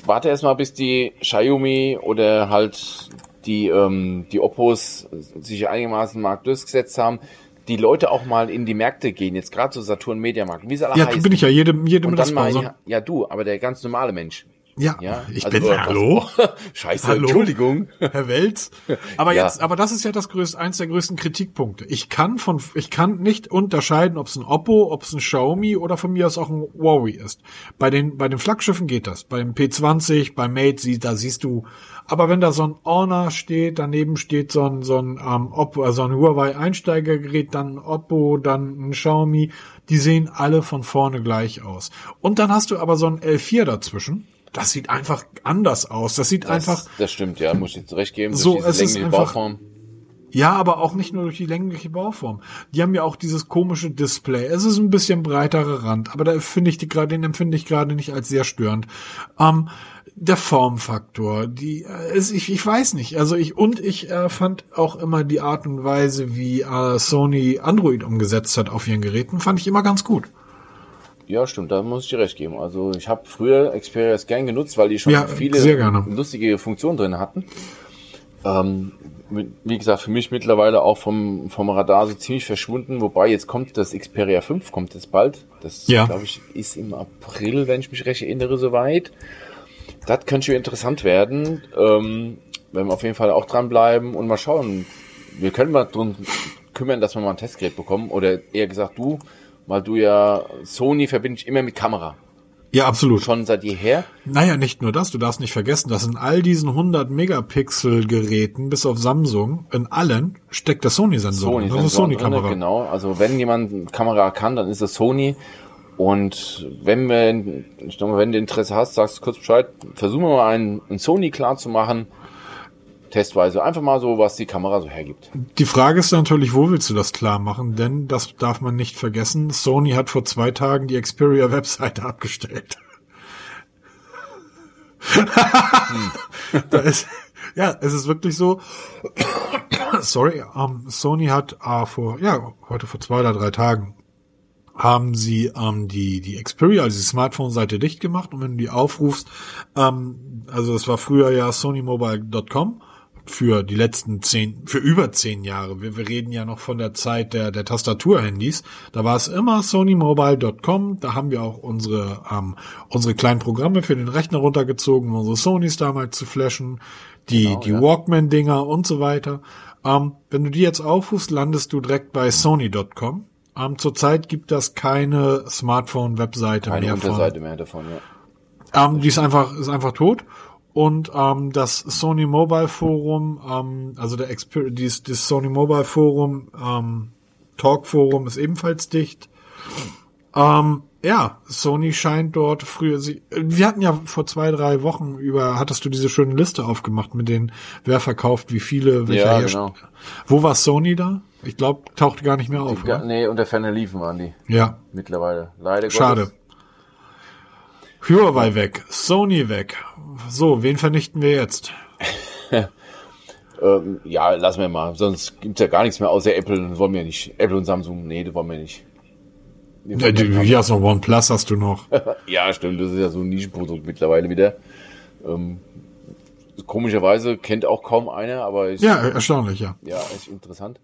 Warte erstmal, bis die Xiaomi oder halt die ähm, die Oppos sich einigermaßen Markt durchgesetzt haben die Leute auch mal in die Märkte gehen, jetzt gerade so Saturn Mediamarkt, wie sie alle Ja, heißen. bin ich ja jedem jedem das mal, Ja, du, aber der ganz normale Mensch. Ja, ja ich also, bin, äh, hallo? Scheiße, hallo? Entschuldigung. Herr Welz. Aber ja. jetzt, aber das ist ja das größte, eins der größten Kritikpunkte. Ich kann von, ich kann nicht unterscheiden, ob es ein Oppo, ob es ein Xiaomi oder von mir aus auch ein Huawei ist. Bei den, bei den Flaggschiffen geht das. Beim P20, beim Mate, da siehst du, aber wenn da so ein Honor steht, daneben steht so ein, so ein, ähm, Oppo, also ein Huawei Einsteigergerät, dann ein Oppo, dann ein Xiaomi, die sehen alle von vorne gleich aus. Und dann hast du aber so ein L4 dazwischen das sieht einfach anders aus. Das sieht das, einfach. Das stimmt, ja, muss ich zurecht geben. So, es ist einfach. Bauform. Ja, aber auch nicht nur durch die längliche Bauform. Die haben ja auch dieses komische Display. Es ist ein bisschen breiterer Rand, aber da finde ich die gerade, den empfinde ich gerade nicht als sehr störend. Ähm, der Formfaktor, die, äh, ist, ich, ich weiß nicht. Also ich und ich äh, fand auch immer die Art und Weise, wie äh, Sony Android umgesetzt hat auf ihren Geräten, fand ich immer ganz gut. Ja, stimmt, da muss ich dir recht geben. Also ich habe früher Xperia gern genutzt, weil die schon ja, viele lustige Funktionen drin hatten. Ähm, wie gesagt, für mich mittlerweile auch vom, vom Radar so ziemlich verschwunden, wobei jetzt kommt das Xperia 5, kommt jetzt bald. Das, ja. glaube ich, ist im April, wenn ich mich recht erinnere, soweit. Das könnte schon interessant werden. Ähm, werden wir auf jeden Fall auch dranbleiben und mal schauen. Wir können mal drum kümmern, dass wir mal ein Testgerät bekommen. Oder eher gesagt, du weil du ja Sony verbinde ich immer mit Kamera. Ja, absolut. Schon seit jeher. Naja, nicht nur das, du darfst nicht vergessen, dass in all diesen 100 Megapixel Geräten, bis auf Samsung, in allen steckt der Sony-Sensor. Sony das ist Sony-Kamera. Genau, also wenn jemand Kamera kann, dann ist es Sony. Und wenn wir, ich glaube, wenn du Interesse hast, sagst du kurz Bescheid, versuchen wir mal einen, einen Sony klar zu machen testweise. Einfach mal so, was die Kamera so hergibt. Die Frage ist natürlich, wo willst du das klar machen? Denn das darf man nicht vergessen. Sony hat vor zwei Tagen die Xperia-Webseite abgestellt. da ist, ja, es ist wirklich so. Sorry, ähm, Sony hat uh, vor, ja, heute vor zwei oder drei Tagen haben sie ähm, die die Xperia, also die Smartphone-Seite dicht gemacht und wenn du die aufrufst, ähm, also das war früher ja sonymobile.com für die letzten zehn, für über zehn Jahre. Wir, wir reden ja noch von der Zeit der, der Tastaturhandys. Da war es immer sonymobile.com. Da haben wir auch unsere, ähm, unsere kleinen Programme für den Rechner runtergezogen, um unsere Sonys damals zu flashen, die, genau, die ja. Walkman-Dinger und so weiter. Ähm, wenn du die jetzt aufrufst, landest du direkt bei sony.com. Ähm, zurzeit gibt das keine Smartphone-Webseite mehr. Keine Unterseite mehr davon, ja. Ähm, die ist einfach, ist einfach tot. Und ähm, das Sony Mobile Forum, ähm, also der Exper dies, das Sony Mobile Forum, ähm, Talk Forum ist ebenfalls dicht. Ähm, ja, Sony scheint dort früher, sie, wir hatten ja vor zwei, drei Wochen über, hattest du diese schöne Liste aufgemacht mit den, wer verkauft, wie viele, welcher ja, genau. Wo war Sony da? Ich glaube, tauchte gar nicht mehr auf. Die, nee, unter Ferne liefen waren die. Ja. Mittlerweile. Leider Schade. Gottes. Huawei weg, Sony weg. So, wen vernichten wir jetzt? ähm, ja, lassen wir mal. Sonst gibt's ja gar nichts mehr außer Apple. Wollen wir nicht. Apple und Samsung, nee, das wollen wir nicht. Wir ja, hier hast noch OnePlus, hast du noch. ja, stimmt. Das ist ja so ein Nischenprodukt mittlerweile wieder. Ähm, komischerweise kennt auch kaum einer, aber ist, ja, erstaunlich, ja. Ja, ist interessant.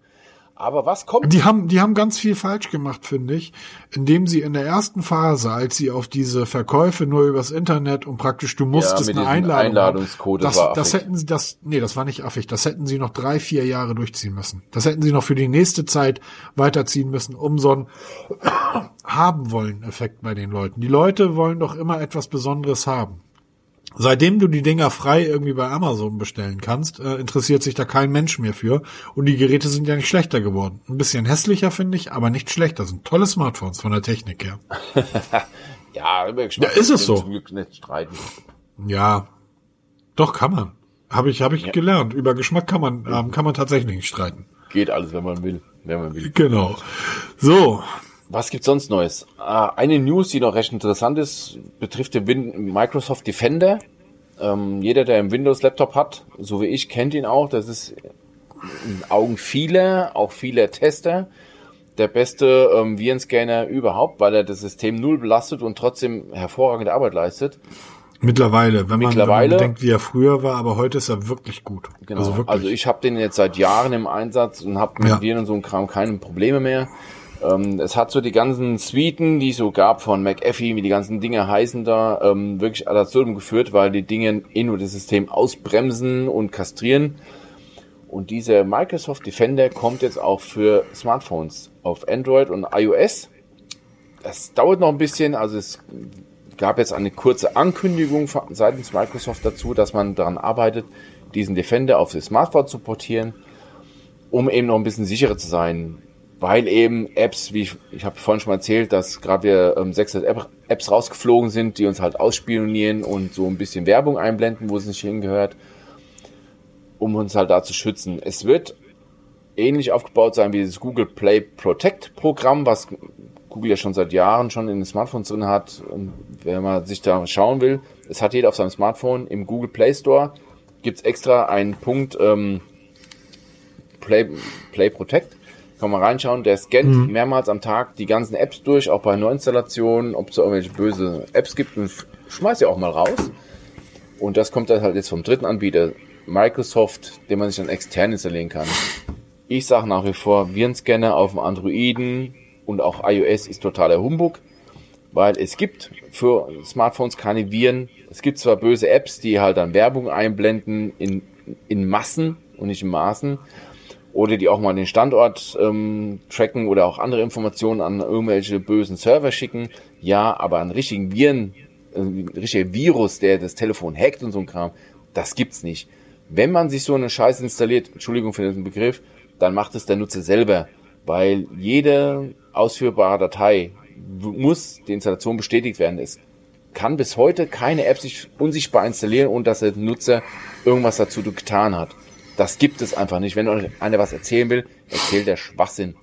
Aber was kommt? Die haben, die haben ganz viel falsch gemacht, finde ich, indem sie in der ersten Phase, als sie auf diese Verkäufe nur übers Internet und praktisch du musstest ja, eine Einladung Einladungscode das, das, das hätten sie das, nee, das war nicht affig, das hätten sie noch drei, vier Jahre durchziehen müssen. Das hätten sie noch für die nächste Zeit weiterziehen müssen, um so einen haben wollen Effekt bei den Leuten. Die Leute wollen doch immer etwas Besonderes haben. Seitdem du die Dinger frei irgendwie bei Amazon bestellen kannst, äh, interessiert sich da kein Mensch mehr für. Und die Geräte sind ja nicht schlechter geworden. Ein bisschen hässlicher, finde ich, aber nicht schlechter. Sind tolle Smartphones von der Technik her. ja, über Geschmack ja, ist es so. Zum Glück nicht streiten. Ja, doch kann man. Habe ich, habe ich ja. gelernt. Über Geschmack kann man, ähm, kann man tatsächlich nicht streiten. Geht alles, wenn man will. Wenn man will. Genau. So, was gibt's sonst Neues? Ah, eine News, die noch recht interessant ist, betrifft den Microsoft Defender. Ähm, jeder, der einen Windows-Laptop hat, so wie ich, kennt ihn auch. Das ist in Augen vieler, auch vieler Tester, der beste ähm, Virenscanner überhaupt, weil er das System null belastet und trotzdem hervorragende Arbeit leistet. Mittlerweile, wenn man, Mittlerweile, wenn man denkt, wie er früher war, aber heute ist er wirklich gut. Genau. Also, wirklich. also ich habe den jetzt seit Jahren im Einsatz und habe mit ja. Viren und so einem Kram keine Probleme mehr. Ähm, es hat so die ganzen Suiten, die es so gab von McAfee, wie die ganzen Dinge heißen da, ähm, wirklich ad absurdum geführt, weil die Dinge eh nur das System ausbremsen und kastrieren. Und dieser Microsoft Defender kommt jetzt auch für Smartphones auf Android und iOS. Das dauert noch ein bisschen, also es gab jetzt eine kurze Ankündigung seitens Microsoft dazu, dass man daran arbeitet, diesen Defender auf das Smartphone zu portieren, um eben noch ein bisschen sicherer zu sein weil eben Apps, wie ich, ich habe vorhin schon mal erzählt, dass gerade wir ähm, 600 Apps rausgeflogen sind, die uns halt ausspionieren und so ein bisschen Werbung einblenden, wo es nicht hingehört, um uns halt da zu schützen. Es wird ähnlich aufgebaut sein wie das Google Play Protect Programm, was Google ja schon seit Jahren schon in den Smartphones drin hat. Und wenn man sich da schauen will, es hat jeder auf seinem Smartphone im Google Play Store gibt's extra einen Punkt ähm, Play, Play Protect kann man reinschauen, der scannt mhm. mehrmals am Tag die ganzen Apps durch, auch bei Neuinstallationen, ob es irgendwelche böse Apps gibt und schmeißt sie auch mal raus. Und das kommt dann halt jetzt vom dritten Anbieter, Microsoft, den man sich dann extern installieren kann. Ich sage nach wie vor, Virenscanner auf dem Androiden und auch iOS ist totaler Humbug, weil es gibt für Smartphones keine Viren. Es gibt zwar böse Apps, die halt dann Werbung einblenden in, in Massen und nicht in Maßen, oder die auch mal den Standort ähm, tracken oder auch andere Informationen an irgendwelche bösen Server schicken. Ja, aber einen richtigen Viren, äh, richtiger Virus, der das Telefon hackt und so ein Kram, das gibt's nicht. Wenn man sich so eine Scheiße installiert, Entschuldigung für den Begriff, dann macht es der Nutzer selber, weil jede ausführbare Datei muss die Installation bestätigt werden. Es kann bis heute keine App sich unsichtbar installieren, ohne dass der Nutzer irgendwas dazu getan hat. Das gibt es einfach nicht. Wenn euch einer was erzählen will, erzählt der Schwachsinn.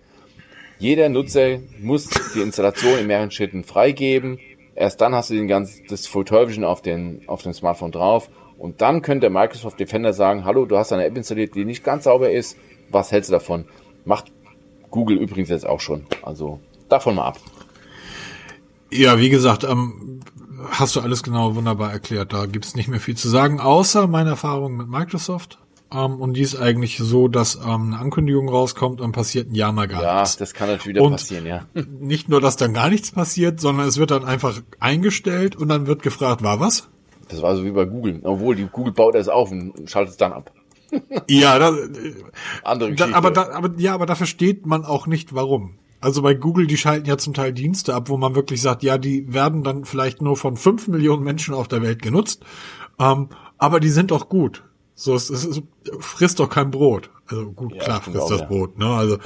Jeder Nutzer muss die Installation in mehreren Schritten freigeben. Erst dann hast du den ganzen, das Full Television auf den, auf dem Smartphone drauf. Und dann könnte Microsoft Defender sagen, hallo, du hast eine App installiert, die nicht ganz sauber ist. Was hältst du davon? Macht Google übrigens jetzt auch schon. Also davon mal ab. Ja, wie gesagt, ähm, hast du alles genau wunderbar erklärt. Da gibt's nicht mehr viel zu sagen, außer meine Erfahrung mit Microsoft. Ähm, und die ist eigentlich so, dass ähm, eine Ankündigung rauskommt und passiert ein Jahr mal gar ja, nichts. Ja, das kann natürlich wieder und passieren, ja. Nicht nur, dass dann gar nichts passiert, sondern es wird dann einfach eingestellt und dann wird gefragt, war was? Das war so wie bei Google. Obwohl, die Google baut das auf und schaltet es dann ab. ja, das, andere Geschichte. Da, aber, da, aber ja, aber da versteht man auch nicht, warum. Also bei Google, die schalten ja zum Teil Dienste ab, wo man wirklich sagt, ja, die werden dann vielleicht nur von fünf Millionen Menschen auf der Welt genutzt, ähm, aber die sind doch gut. So, es, es, es frisst doch kein Brot. Also gut, ja, klar frisst das ja. Brot, ne? Also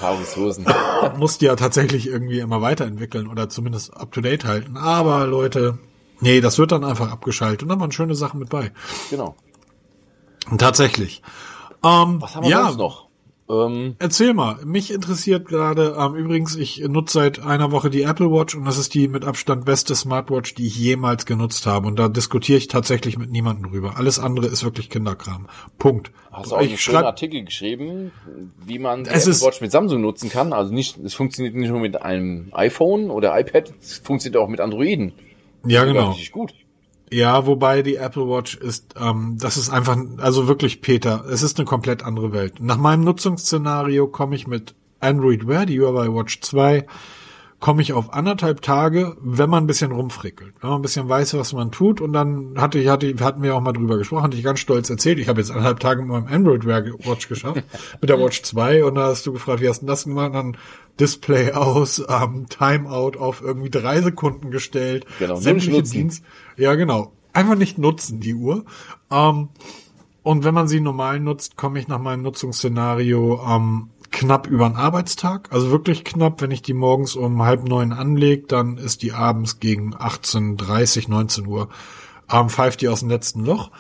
musst ja tatsächlich irgendwie immer weiterentwickeln oder zumindest up to date halten. Aber Leute, nee, das wird dann einfach abgeschaltet und dann waren schöne Sachen mit bei. Genau. Und tatsächlich. Ähm, Was haben wir ja, sonst noch? Ähm, Erzähl mal, mich interessiert gerade, ähm, übrigens, ich nutze seit einer Woche die Apple Watch und das ist die mit Abstand beste Smartwatch, die ich jemals genutzt habe. Und da diskutiere ich tatsächlich mit niemandem drüber. Alles andere ist wirklich Kinderkram. Punkt. Hast du auch ich einen schönen Artikel geschrieben, wie man die Apple Watch mit Samsung nutzen kann? Also nicht, es funktioniert nicht nur mit einem iPhone oder iPad, es funktioniert auch mit Androiden. Ja, genau. Richtig gut. Ja, wobei die Apple Watch ist, ähm, das ist einfach, also wirklich Peter, es ist eine komplett andere Welt. Nach meinem Nutzungsszenario komme ich mit Android Wear, die UI Watch 2, komme ich auf anderthalb Tage, wenn man ein bisschen rumfrickelt, wenn man ein bisschen weiß, was man tut. Und dann hatte ich, hatte, hatten wir auch mal drüber gesprochen, hatte ich ganz stolz erzählt, ich habe jetzt anderthalb Tage mit meinem Android Wear Watch geschafft, mit der Watch 2. Und da hast du gefragt, wie hast du das gemacht? Und dann Display aus, ähm, Timeout auf irgendwie drei Sekunden gestellt. Genau, sämtliche Dienst. Ja, genau. Einfach nicht nutzen, die Uhr. Ähm, und wenn man sie normal nutzt, komme ich nach meinem Nutzungsszenario ähm, knapp über einen Arbeitstag. Also wirklich knapp. Wenn ich die morgens um halb neun anlege, dann ist die abends gegen 18.30, 19 Uhr. Ähm, pfeift die aus dem letzten Loch.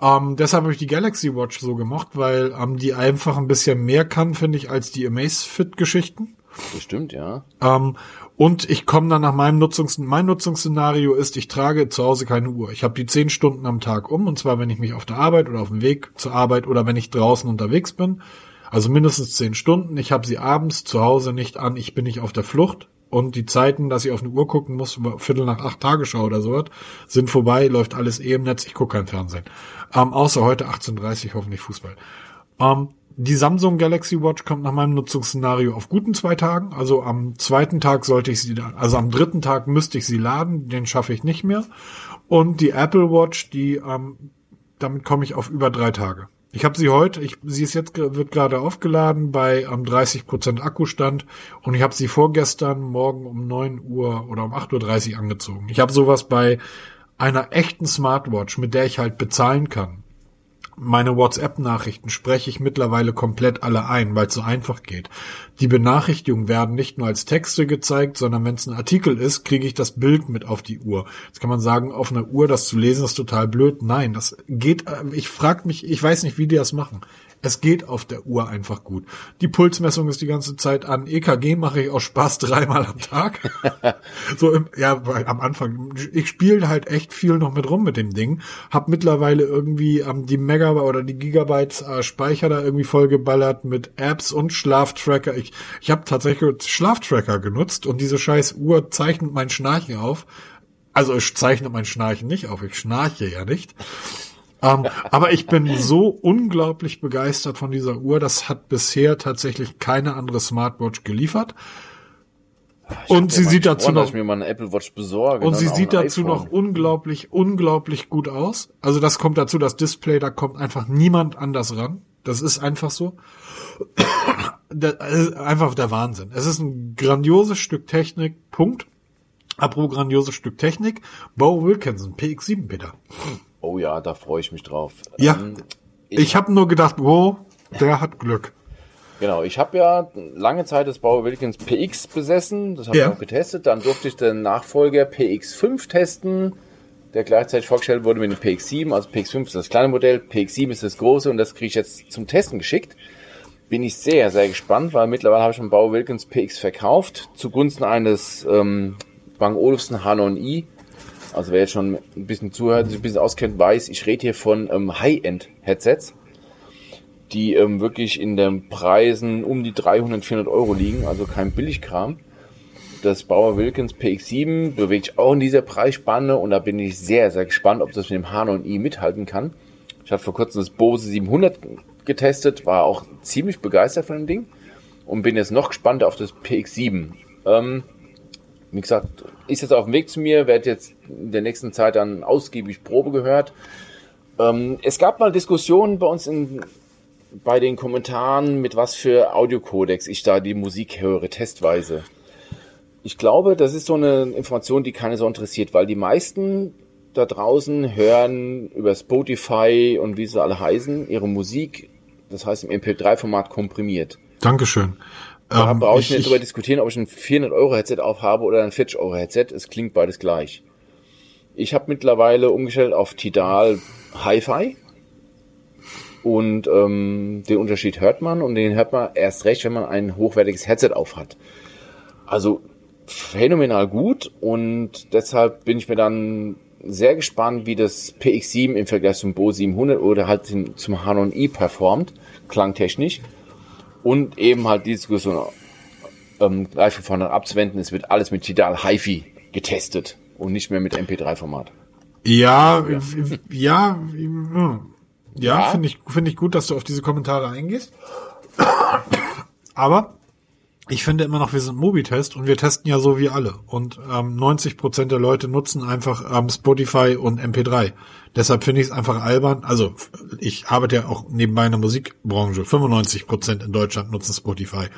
Ähm, deshalb habe ich die Galaxy Watch so gemacht, weil ähm, die einfach ein bisschen mehr kann, finde ich, als die Amazfit-Geschichten. Bestimmt, ja. Ähm, und ich komme dann nach meinem Nutzungs mein Nutzungsszenario ist, ich trage zu Hause keine Uhr. Ich habe die zehn Stunden am Tag um, und zwar wenn ich mich auf der Arbeit oder auf dem Weg zur Arbeit oder wenn ich draußen unterwegs bin. Also mindestens zehn Stunden. Ich habe sie abends zu Hause nicht an, ich bin nicht auf der Flucht. Und die Zeiten, dass ich auf eine Uhr gucken muss, Viertel nach acht Tagesschau oder sowas, sind vorbei, läuft alles eh im Netz, ich gucke kein Fernsehen. Ähm, außer heute 18.30 hoffentlich Fußball. Ähm, die Samsung Galaxy Watch kommt nach meinem Nutzungsszenario auf guten zwei Tagen. Also am zweiten Tag sollte ich sie, also am dritten Tag müsste ich sie laden, den schaffe ich nicht mehr. Und die Apple Watch, die, ähm, damit komme ich auf über drei Tage. Ich habe sie heute, ich, sie ist jetzt wird gerade aufgeladen bei ähm, 30% Akkustand und ich habe sie vorgestern morgen um 9 Uhr oder um 8.30 Uhr angezogen. Ich habe sowas bei einer echten Smartwatch, mit der ich halt bezahlen kann meine WhatsApp-Nachrichten spreche ich mittlerweile komplett alle ein, weil es so einfach geht. Die Benachrichtigungen werden nicht nur als Texte gezeigt, sondern wenn es ein Artikel ist, kriege ich das Bild mit auf die Uhr. Jetzt kann man sagen, auf einer Uhr das zu lesen ist total blöd. Nein, das geht. Äh, ich frage mich, ich weiß nicht, wie die das machen. Es geht auf der Uhr einfach gut. Die Pulsmessung ist die ganze Zeit an. EKG mache ich aus Spaß dreimal am Tag. so im, ja, am Anfang. Ich spiele halt echt viel noch mit rum mit dem Ding. Hab mittlerweile irgendwie ähm, die Megabyte oder die Gigabytes äh, Speicher da irgendwie vollgeballert mit Apps und Schlaftracker. Ich, ich habe tatsächlich Schlaftracker genutzt und diese scheiß Uhr zeichnet mein Schnarchen auf. Also ich zeichne mein Schnarchen nicht auf, ich schnarche ja nicht. Ähm, aber ich bin so unglaublich begeistert von dieser Uhr. Das hat bisher tatsächlich keine andere Smartwatch geliefert. Ich und sie sieht dazu noch, mir mal eine Apple Watch besorge. Und sie sieht dazu iPhone. noch unglaublich, unglaublich gut aus. Also das kommt dazu, das Display, da kommt einfach niemand anders ran. Das ist einfach so. Das ist einfach der Wahnsinn. Es ist ein grandioses Stück Technik. Punkt. Apropos grandioses Stück Technik. Bo Wilkinson, PX7, Peter. Oh ja, da freue ich mich drauf. Ja. Ähm, ich ich habe nur gedacht, wow, der hat Glück. Genau, ich habe ja lange Zeit das Bauer Wilkins PX besessen, das habe ja. ich auch getestet. Dann durfte ich den Nachfolger PX5 testen, der gleichzeitig vorgestellt wurde mit dem PX7. Also PX5 ist das kleine Modell, PX7 ist das große und das kriege ich jetzt zum Testen geschickt. Bin ich sehr, sehr gespannt, weil mittlerweile habe ich schon Bauer Wilkins PX verkauft, zugunsten eines ähm, Bang Olufsen H9i also wer jetzt schon ein bisschen zuhört, sich ein bisschen auskennt, weiß, ich rede hier von ähm, High-End-Headsets, die ähm, wirklich in den Preisen um die 300, 400 Euro liegen, also kein Billigkram. Das Bauer Wilkins PX7 bewegt sich auch in dieser Preisspanne und da bin ich sehr, sehr gespannt, ob das mit dem H9i mithalten kann. Ich habe vor kurzem das Bose 700 getestet, war auch ziemlich begeistert von dem Ding und bin jetzt noch gespannter auf das PX7. Ähm, wie gesagt, ist jetzt auf dem Weg zu mir, werde jetzt in der nächsten Zeit dann ausgiebig Probe gehört. Ähm, es gab mal Diskussionen bei uns in, bei den Kommentaren, mit was für Audiocodex ich da die Musik höre, testweise. Ich glaube, das ist so eine Information, die keiner so interessiert, weil die meisten da draußen hören über Spotify und wie sie alle heißen, ihre Musik, das heißt im MP3-Format komprimiert. Dankeschön. Da ähm, brauche ich, ich nicht darüber diskutieren, ob ich ein 400 Euro Headset aufhabe oder ein 40 Euro Headset. Es klingt beides gleich. Ich habe mittlerweile umgestellt auf Tidal Hi-Fi. und ähm, den Unterschied hört man und den hört man erst recht, wenn man ein hochwertiges Headset auf hat. Also phänomenal gut und deshalb bin ich mir dann sehr gespannt, wie das PX7 im Vergleich zum Bo 700 oder halt zum H9i performt, klangtechnisch. Und eben halt die Diskussion ähm, gleich von vorne abzuwenden, es wird alles mit Tidal HiFi getestet und nicht mehr mit MP3-Format. Ja, ja, ja, ja, ja. finde ich, finde ich gut, dass du auf diese Kommentare eingehst. Aber ich finde immer noch, wir sind Mobitest und wir testen ja so wie alle. Und ähm, 90 Prozent der Leute nutzen einfach ähm, Spotify und MP3. Deshalb finde ich es einfach albern. Also ich arbeite ja auch nebenbei in der Musikbranche. 95 Prozent in Deutschland nutzen Spotify.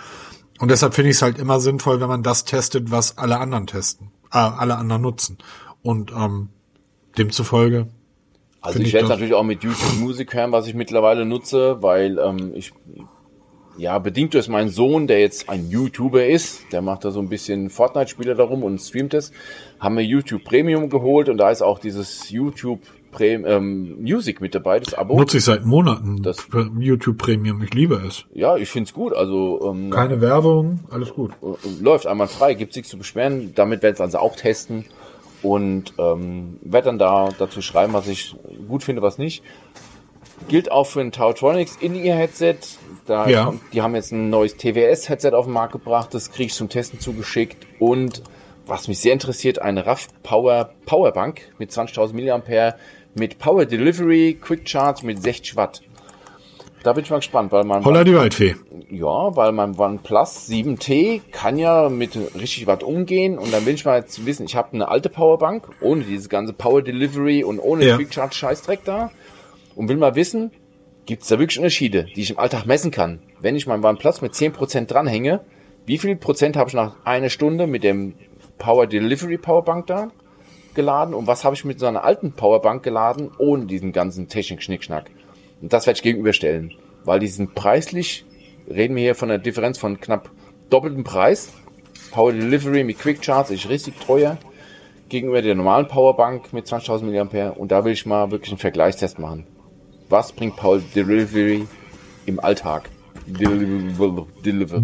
Und deshalb finde ich es halt immer sinnvoll, wenn man das testet, was alle anderen testen, äh, alle anderen nutzen. Und ähm, demzufolge. Also ich, ich werde natürlich auch mit YouTube Musik hören, was ich mittlerweile nutze, weil ähm, ich ja, bedingt durch meinen Sohn, der jetzt ein YouTuber ist, der macht da so ein bisschen Fortnite-Spiele darum und streamt es, haben wir YouTube Premium geholt und da ist auch dieses YouTube Premium ähm, Music mit dabei, das Abo. Nutze ich seit Monaten, das YouTube Premium, ich liebe es. Ja, ich find's gut, also ähm, Keine Werbung, alles gut. Äh, läuft einmal frei, gibt's nichts zu beschweren, damit werden wir also auch testen und ähm, werde dann da dazu schreiben, was ich gut finde, was nicht. Gilt auch für ein Tautronics in ihr Headset. Da ja. kommt, die haben jetzt ein neues TWS-Headset auf den Markt gebracht, das kriege ich zum Testen zugeschickt. Und was mich sehr interessiert, eine RAF Power Powerbank mit 20.000 mAh mit Power Delivery, Quick Charge mit 60 Watt. Da bin ich mal gespannt, weil man. Holla die Waldfee. Ja, weil mein OnePlus 7T kann ja mit richtig Watt umgehen und dann will ich mal jetzt wissen, ich habe eine alte Powerbank ohne diese ganze Power Delivery und ohne ja. Quick Charge Scheißdreck da und will mal wissen, gibt es da wirklich Unterschiede, die ich im Alltag messen kann? Wenn ich meinen OnePlus mit 10% dranhänge, wie viel Prozent habe ich nach einer Stunde mit dem Power Delivery Powerbank da geladen und was habe ich mit so einer alten Powerbank geladen ohne diesen ganzen Technik-Schnickschnack? Und das werde ich gegenüberstellen, weil die sind preislich, reden wir hier von einer Differenz von knapp doppeltem Preis. Power Delivery mit Quick Charge ist richtig teuer gegenüber der normalen Powerbank mit 20.000 mAh und da will ich mal wirklich einen Vergleichstest machen was bringt Paul Delivery im Alltag? Deliver.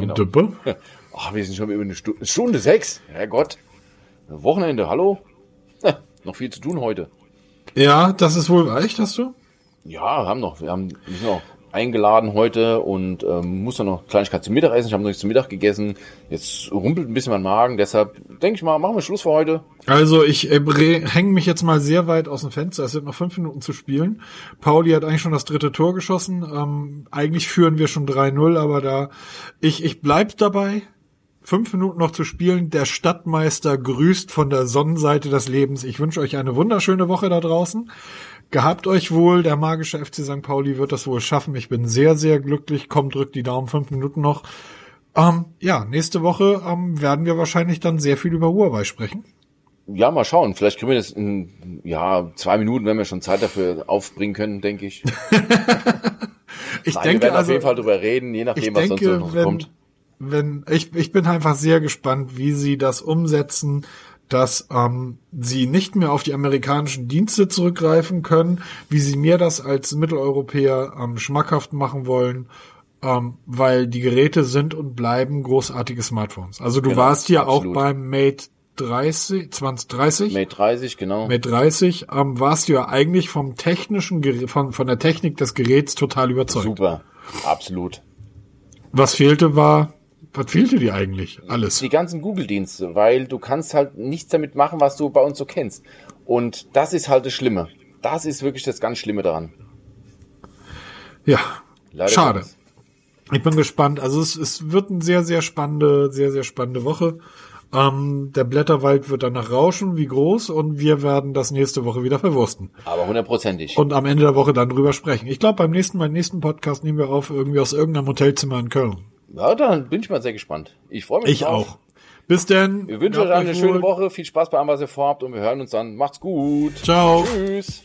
Genau. Ach, wir sind schon über eine Stunde, Stunde sechs. Herrgott. Wochenende, hallo? noch viel zu tun heute. Ja, das ist wohl echt, hast du? Ja, haben noch. Wir haben, noch eingeladen heute und ähm, muss dann noch Kleinigkeit zum Mittag essen. Ich habe noch nichts zum Mittag gegessen. Jetzt rumpelt ein bisschen mein Magen. Deshalb denke ich mal, machen wir Schluss für heute. Also ich äh, hänge mich jetzt mal sehr weit aus dem Fenster. Es sind noch fünf Minuten zu spielen. Pauli hat eigentlich schon das dritte Tor geschossen. Ähm, eigentlich führen wir schon 3-0, aber da ich, ich bleib dabei. Fünf Minuten noch zu spielen. Der Stadtmeister grüßt von der Sonnenseite des Lebens. Ich wünsche euch eine wunderschöne Woche da draußen. Gehabt euch wohl, der magische FC St. Pauli wird das wohl schaffen. Ich bin sehr, sehr glücklich. Komm, drückt die Daumen, fünf Minuten noch. Ähm, ja, nächste Woche ähm, werden wir wahrscheinlich dann sehr viel über Huawei sprechen. Ja, mal schauen. Vielleicht kriegen wir das in ja, zwei Minuten, wenn wir schon Zeit dafür aufbringen können, denke ich. ich Nein, denke, wir werden also, auf jeden Fall drüber reden, je nachdem, was denke, sonst noch wenn, kommt. Wenn, ich, ich bin einfach sehr gespannt, wie sie das umsetzen dass ähm, sie nicht mehr auf die amerikanischen Dienste zurückgreifen können, wie sie mir das als Mitteleuropäer ähm, schmackhaft machen wollen, ähm, weil die Geräte sind und bleiben großartige Smartphones. Also du genau, warst ja absolut. auch beim Mate 30, 2030. Mate 30, genau. Mate 30, ähm, warst du ja eigentlich vom technischen, Gerät, von, von der Technik des Geräts total überzeugt. Super, absolut. Was fehlte war was fehlte dir eigentlich? Alles. Die ganzen Google-Dienste, weil du kannst halt nichts damit machen, was du bei uns so kennst. Und das ist halt das Schlimme. Das ist wirklich das ganz Schlimme daran. Ja, Leider schade. Ich bin gespannt. Also es, es wird eine sehr, sehr spannende, sehr, sehr spannende Woche. Ähm, der Blätterwald wird danach rauschen, wie groß, und wir werden das nächste Woche wieder verwursten. Aber hundertprozentig. Und am Ende der Woche dann drüber sprechen. Ich glaube, beim nächsten, beim nächsten Podcast nehmen wir auf irgendwie aus irgendeinem Hotelzimmer in Köln. Ja, dann bin ich mal sehr gespannt. Ich freue mich Ich drauf. auch. Bis denn. Wir wünschen euch eine schöne Woche. Viel Spaß bei allem, was ihr vorhabt und wir hören uns dann. Macht's gut. Ciao. Tschüss.